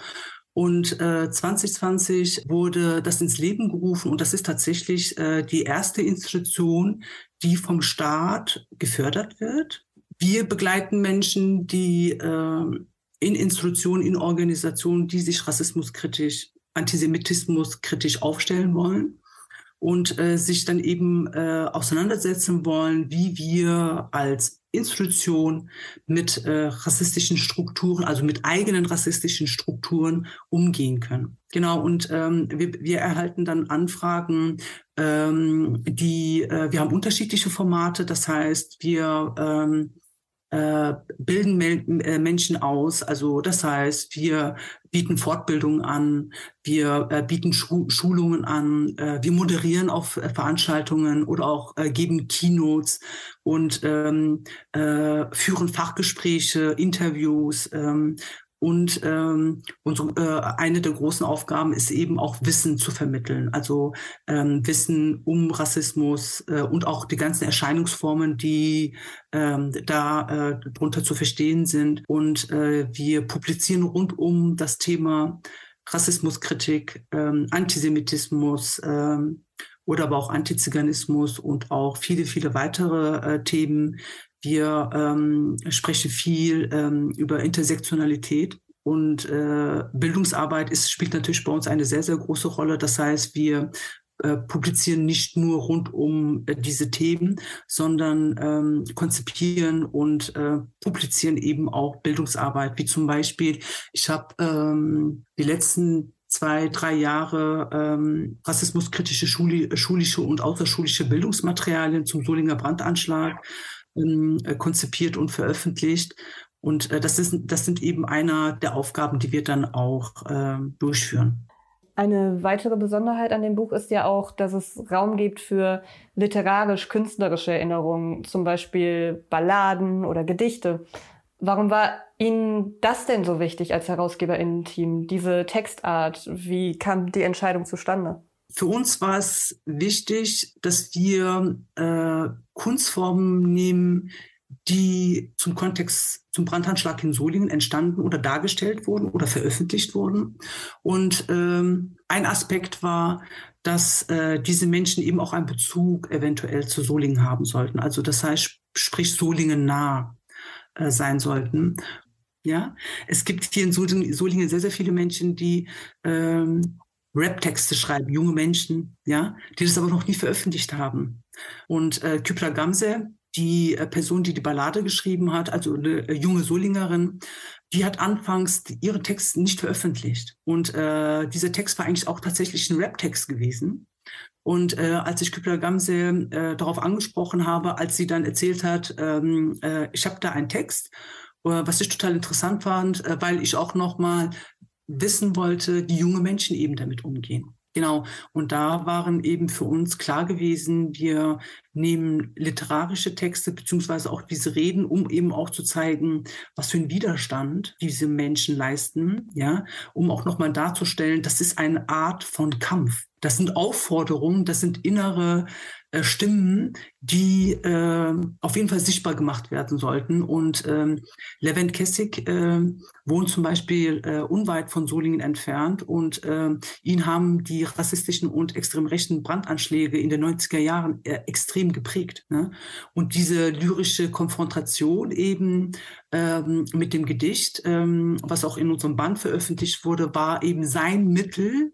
Und äh, 2020 wurde das ins Leben gerufen und das ist tatsächlich äh, die erste Institution, die vom Staat gefördert wird. Wir begleiten Menschen, die äh, in Institutionen, in Organisationen, die sich rassismuskritisch, antisemitismuskritisch aufstellen wollen und äh, sich dann eben äh, auseinandersetzen wollen, wie wir als Institution mit äh, rassistischen Strukturen, also mit eigenen rassistischen Strukturen umgehen können. Genau, und ähm, wir, wir erhalten dann Anfragen, ähm, die, äh, wir haben unterschiedliche Formate, das heißt, wir ähm, äh, bilden äh, Menschen aus. Also das heißt, wir bieten Fortbildungen an, wir äh, bieten Schulungen an, wir moderieren auf Veranstaltungen oder auch geben Keynotes und ähm, führen Fachgespräche, Interviews ähm, und ähm, unsere, äh, eine der großen Aufgaben ist eben auch Wissen zu vermitteln. Also ähm, Wissen um Rassismus äh, und auch die ganzen Erscheinungsformen, die ähm, da äh, drunter zu verstehen sind. Und äh, wir publizieren rund um das Thema Rassismuskritik, ähm, Antisemitismus ähm, oder aber auch Antiziganismus und auch viele, viele weitere äh, Themen, wir ähm, sprechen viel ähm, über Intersektionalität und äh, Bildungsarbeit ist, spielt natürlich bei uns eine sehr, sehr große Rolle. Das heißt, wir äh, publizieren nicht nur rund um äh, diese Themen, sondern ähm, konzipieren und äh, publizieren eben auch Bildungsarbeit, wie zum Beispiel, ich habe ähm, die letzten zwei, drei Jahre ähm, rassismuskritische Schuli schulische und außerschulische Bildungsmaterialien zum Solinger Brandanschlag ähm, äh, konzipiert und veröffentlicht. Und äh, das, ist, das sind eben einer der Aufgaben, die wir dann auch äh, durchführen. Eine weitere Besonderheit an dem Buch ist ja auch, dass es Raum gibt für literarisch-künstlerische Erinnerungen, zum Beispiel Balladen oder Gedichte. Warum war Ihnen das denn so wichtig als Herausgeberinnen-Team, diese Textart? Wie kam die Entscheidung zustande? Für uns war es wichtig, dass wir äh, Kunstformen nehmen, die zum Kontext zum Brandanschlag in Solingen entstanden oder dargestellt wurden oder veröffentlicht wurden. Und ähm, ein Aspekt war, dass äh, diese Menschen eben auch einen Bezug eventuell zu Solingen haben sollten. Also das heißt, sprich Solingen nah äh, sein sollten. Ja, es gibt hier in Solingen sehr, sehr viele Menschen, die ähm, Rap-Texte schreiben, junge Menschen, ja, die das aber noch nie veröffentlicht haben. Und äh, Kübra Gamse, die äh, Person, die die Ballade geschrieben hat, also eine äh, junge Solingerin, die hat anfangs ihre Texte nicht veröffentlicht. Und äh, dieser Text war eigentlich auch tatsächlich ein Rap-Text gewesen. Und äh, als ich Kübra Gamse äh, darauf angesprochen habe, als sie dann erzählt hat, ähm, äh, ich habe da einen Text, äh, was ich total interessant fand, äh, weil ich auch noch mal wissen wollte, wie junge Menschen eben damit umgehen. Genau. Und da waren eben für uns klar gewesen, wir nehmen literarische Texte beziehungsweise auch diese Reden, um eben auch zu zeigen, was für einen Widerstand diese Menschen leisten, ja, um auch nochmal darzustellen, das ist eine Art von Kampf. Das sind Aufforderungen, das sind innere äh, Stimmen, die äh, auf jeden Fall sichtbar gemacht werden sollten. Und ähm, Levent Kessig äh, wohnt zum Beispiel äh, unweit von Solingen entfernt und äh, ihn haben die rassistischen und extrem rechten Brandanschläge in den 90er Jahren äh, extrem geprägt. Ne? Und diese lyrische Konfrontation eben ähm, mit dem Gedicht, ähm, was auch in unserem Band veröffentlicht wurde, war eben sein Mittel,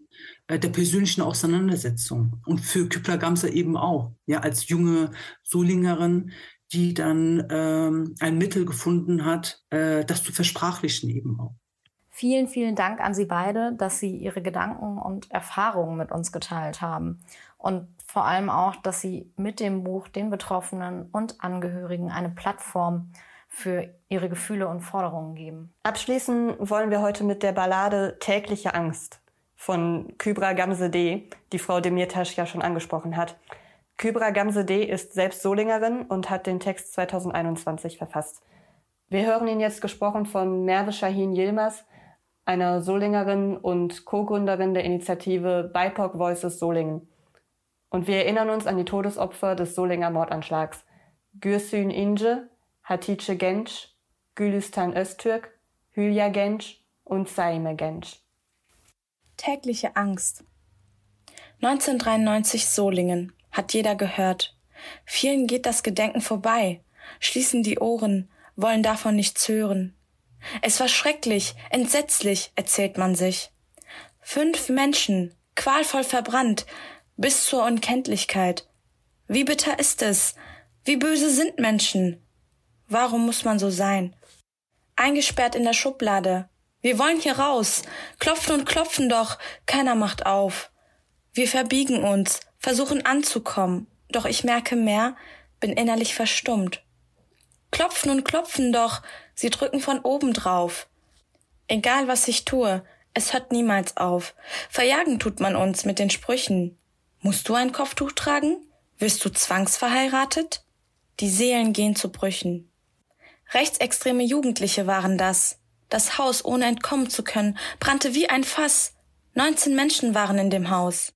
der persönlichen Auseinandersetzung. Und für Küppler Gamser eben auch, ja, als junge Solingerin, die dann ähm, ein Mittel gefunden hat, äh, das zu versprachlichen eben auch. Vielen, vielen Dank an Sie beide, dass Sie Ihre Gedanken und Erfahrungen mit uns geteilt haben. Und vor allem auch, dass Sie mit dem Buch den Betroffenen und Angehörigen eine Plattform für ihre Gefühle und Forderungen geben. Abschließen wollen wir heute mit der Ballade Tägliche Angst von Kybra Gamse-D, die Frau Demirtas ja schon angesprochen hat. Kybra Gamse-D ist selbst Solingerin und hat den Text 2021 verfasst. Wir hören ihn jetzt gesprochen von Merve Shahin Yilmaz, einer Solingerin und Co-Gründerin der Initiative BIPOC Voices Solingen. Und wir erinnern uns an die Todesopfer des Solinger Mordanschlags. Gürsün Ince, Hatice Genç, Gülistan Öztürk, Hülya Genç und Saime Genç. Tägliche Angst. 1993 Solingen, hat jeder gehört. Vielen geht das Gedenken vorbei, schließen die Ohren, wollen davon nichts hören. Es war schrecklich, entsetzlich, erzählt man sich. Fünf Menschen, qualvoll verbrannt, bis zur Unkenntlichkeit. Wie bitter ist es? Wie böse sind Menschen? Warum muss man so sein? Eingesperrt in der Schublade, wir wollen hier raus. Klopfen und klopfen doch. Keiner macht auf. Wir verbiegen uns, versuchen anzukommen. Doch ich merke mehr, bin innerlich verstummt. Klopfen und klopfen doch. Sie drücken von oben drauf. Egal was ich tue, es hört niemals auf. Verjagen tut man uns mit den Sprüchen. Musst du ein Kopftuch tragen? Wirst du zwangsverheiratet? Die Seelen gehen zu Brüchen. Rechtsextreme Jugendliche waren das. Das Haus, ohne entkommen zu können, brannte wie ein Fass. 19 Menschen waren in dem Haus.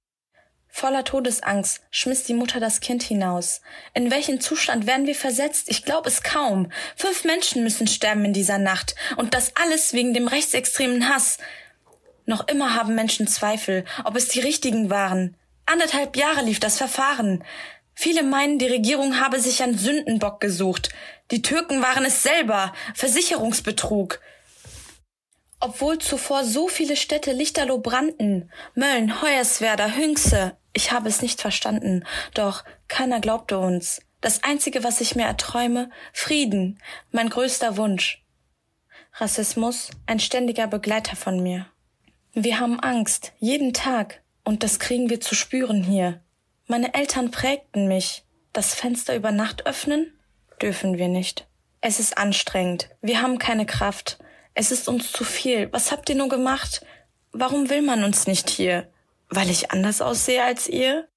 Voller Todesangst schmiss die Mutter das Kind hinaus. In welchen Zustand werden wir versetzt? Ich glaube es kaum. Fünf Menschen müssen sterben in dieser Nacht. Und das alles wegen dem rechtsextremen Hass. Noch immer haben Menschen Zweifel, ob es die richtigen waren. Anderthalb Jahre lief das Verfahren. Viele meinen, die Regierung habe sich einen Sündenbock gesucht. Die Türken waren es selber. Versicherungsbetrug. Obwohl zuvor so viele Städte lichterloh brannten, Mölln, Hoyerswerda, Hünxe, ich habe es nicht verstanden, doch keiner glaubte uns. Das Einzige, was ich mir erträume, Frieden, mein größter Wunsch. Rassismus, ein ständiger Begleiter von mir. Wir haben Angst, jeden Tag, und das kriegen wir zu spüren hier. Meine Eltern prägten mich. Das Fenster über Nacht öffnen? Dürfen wir nicht. Es ist anstrengend. Wir haben keine Kraft. Es ist uns zu viel. Was habt ihr nur gemacht? Warum will man uns nicht hier? Weil ich anders aussehe als ihr?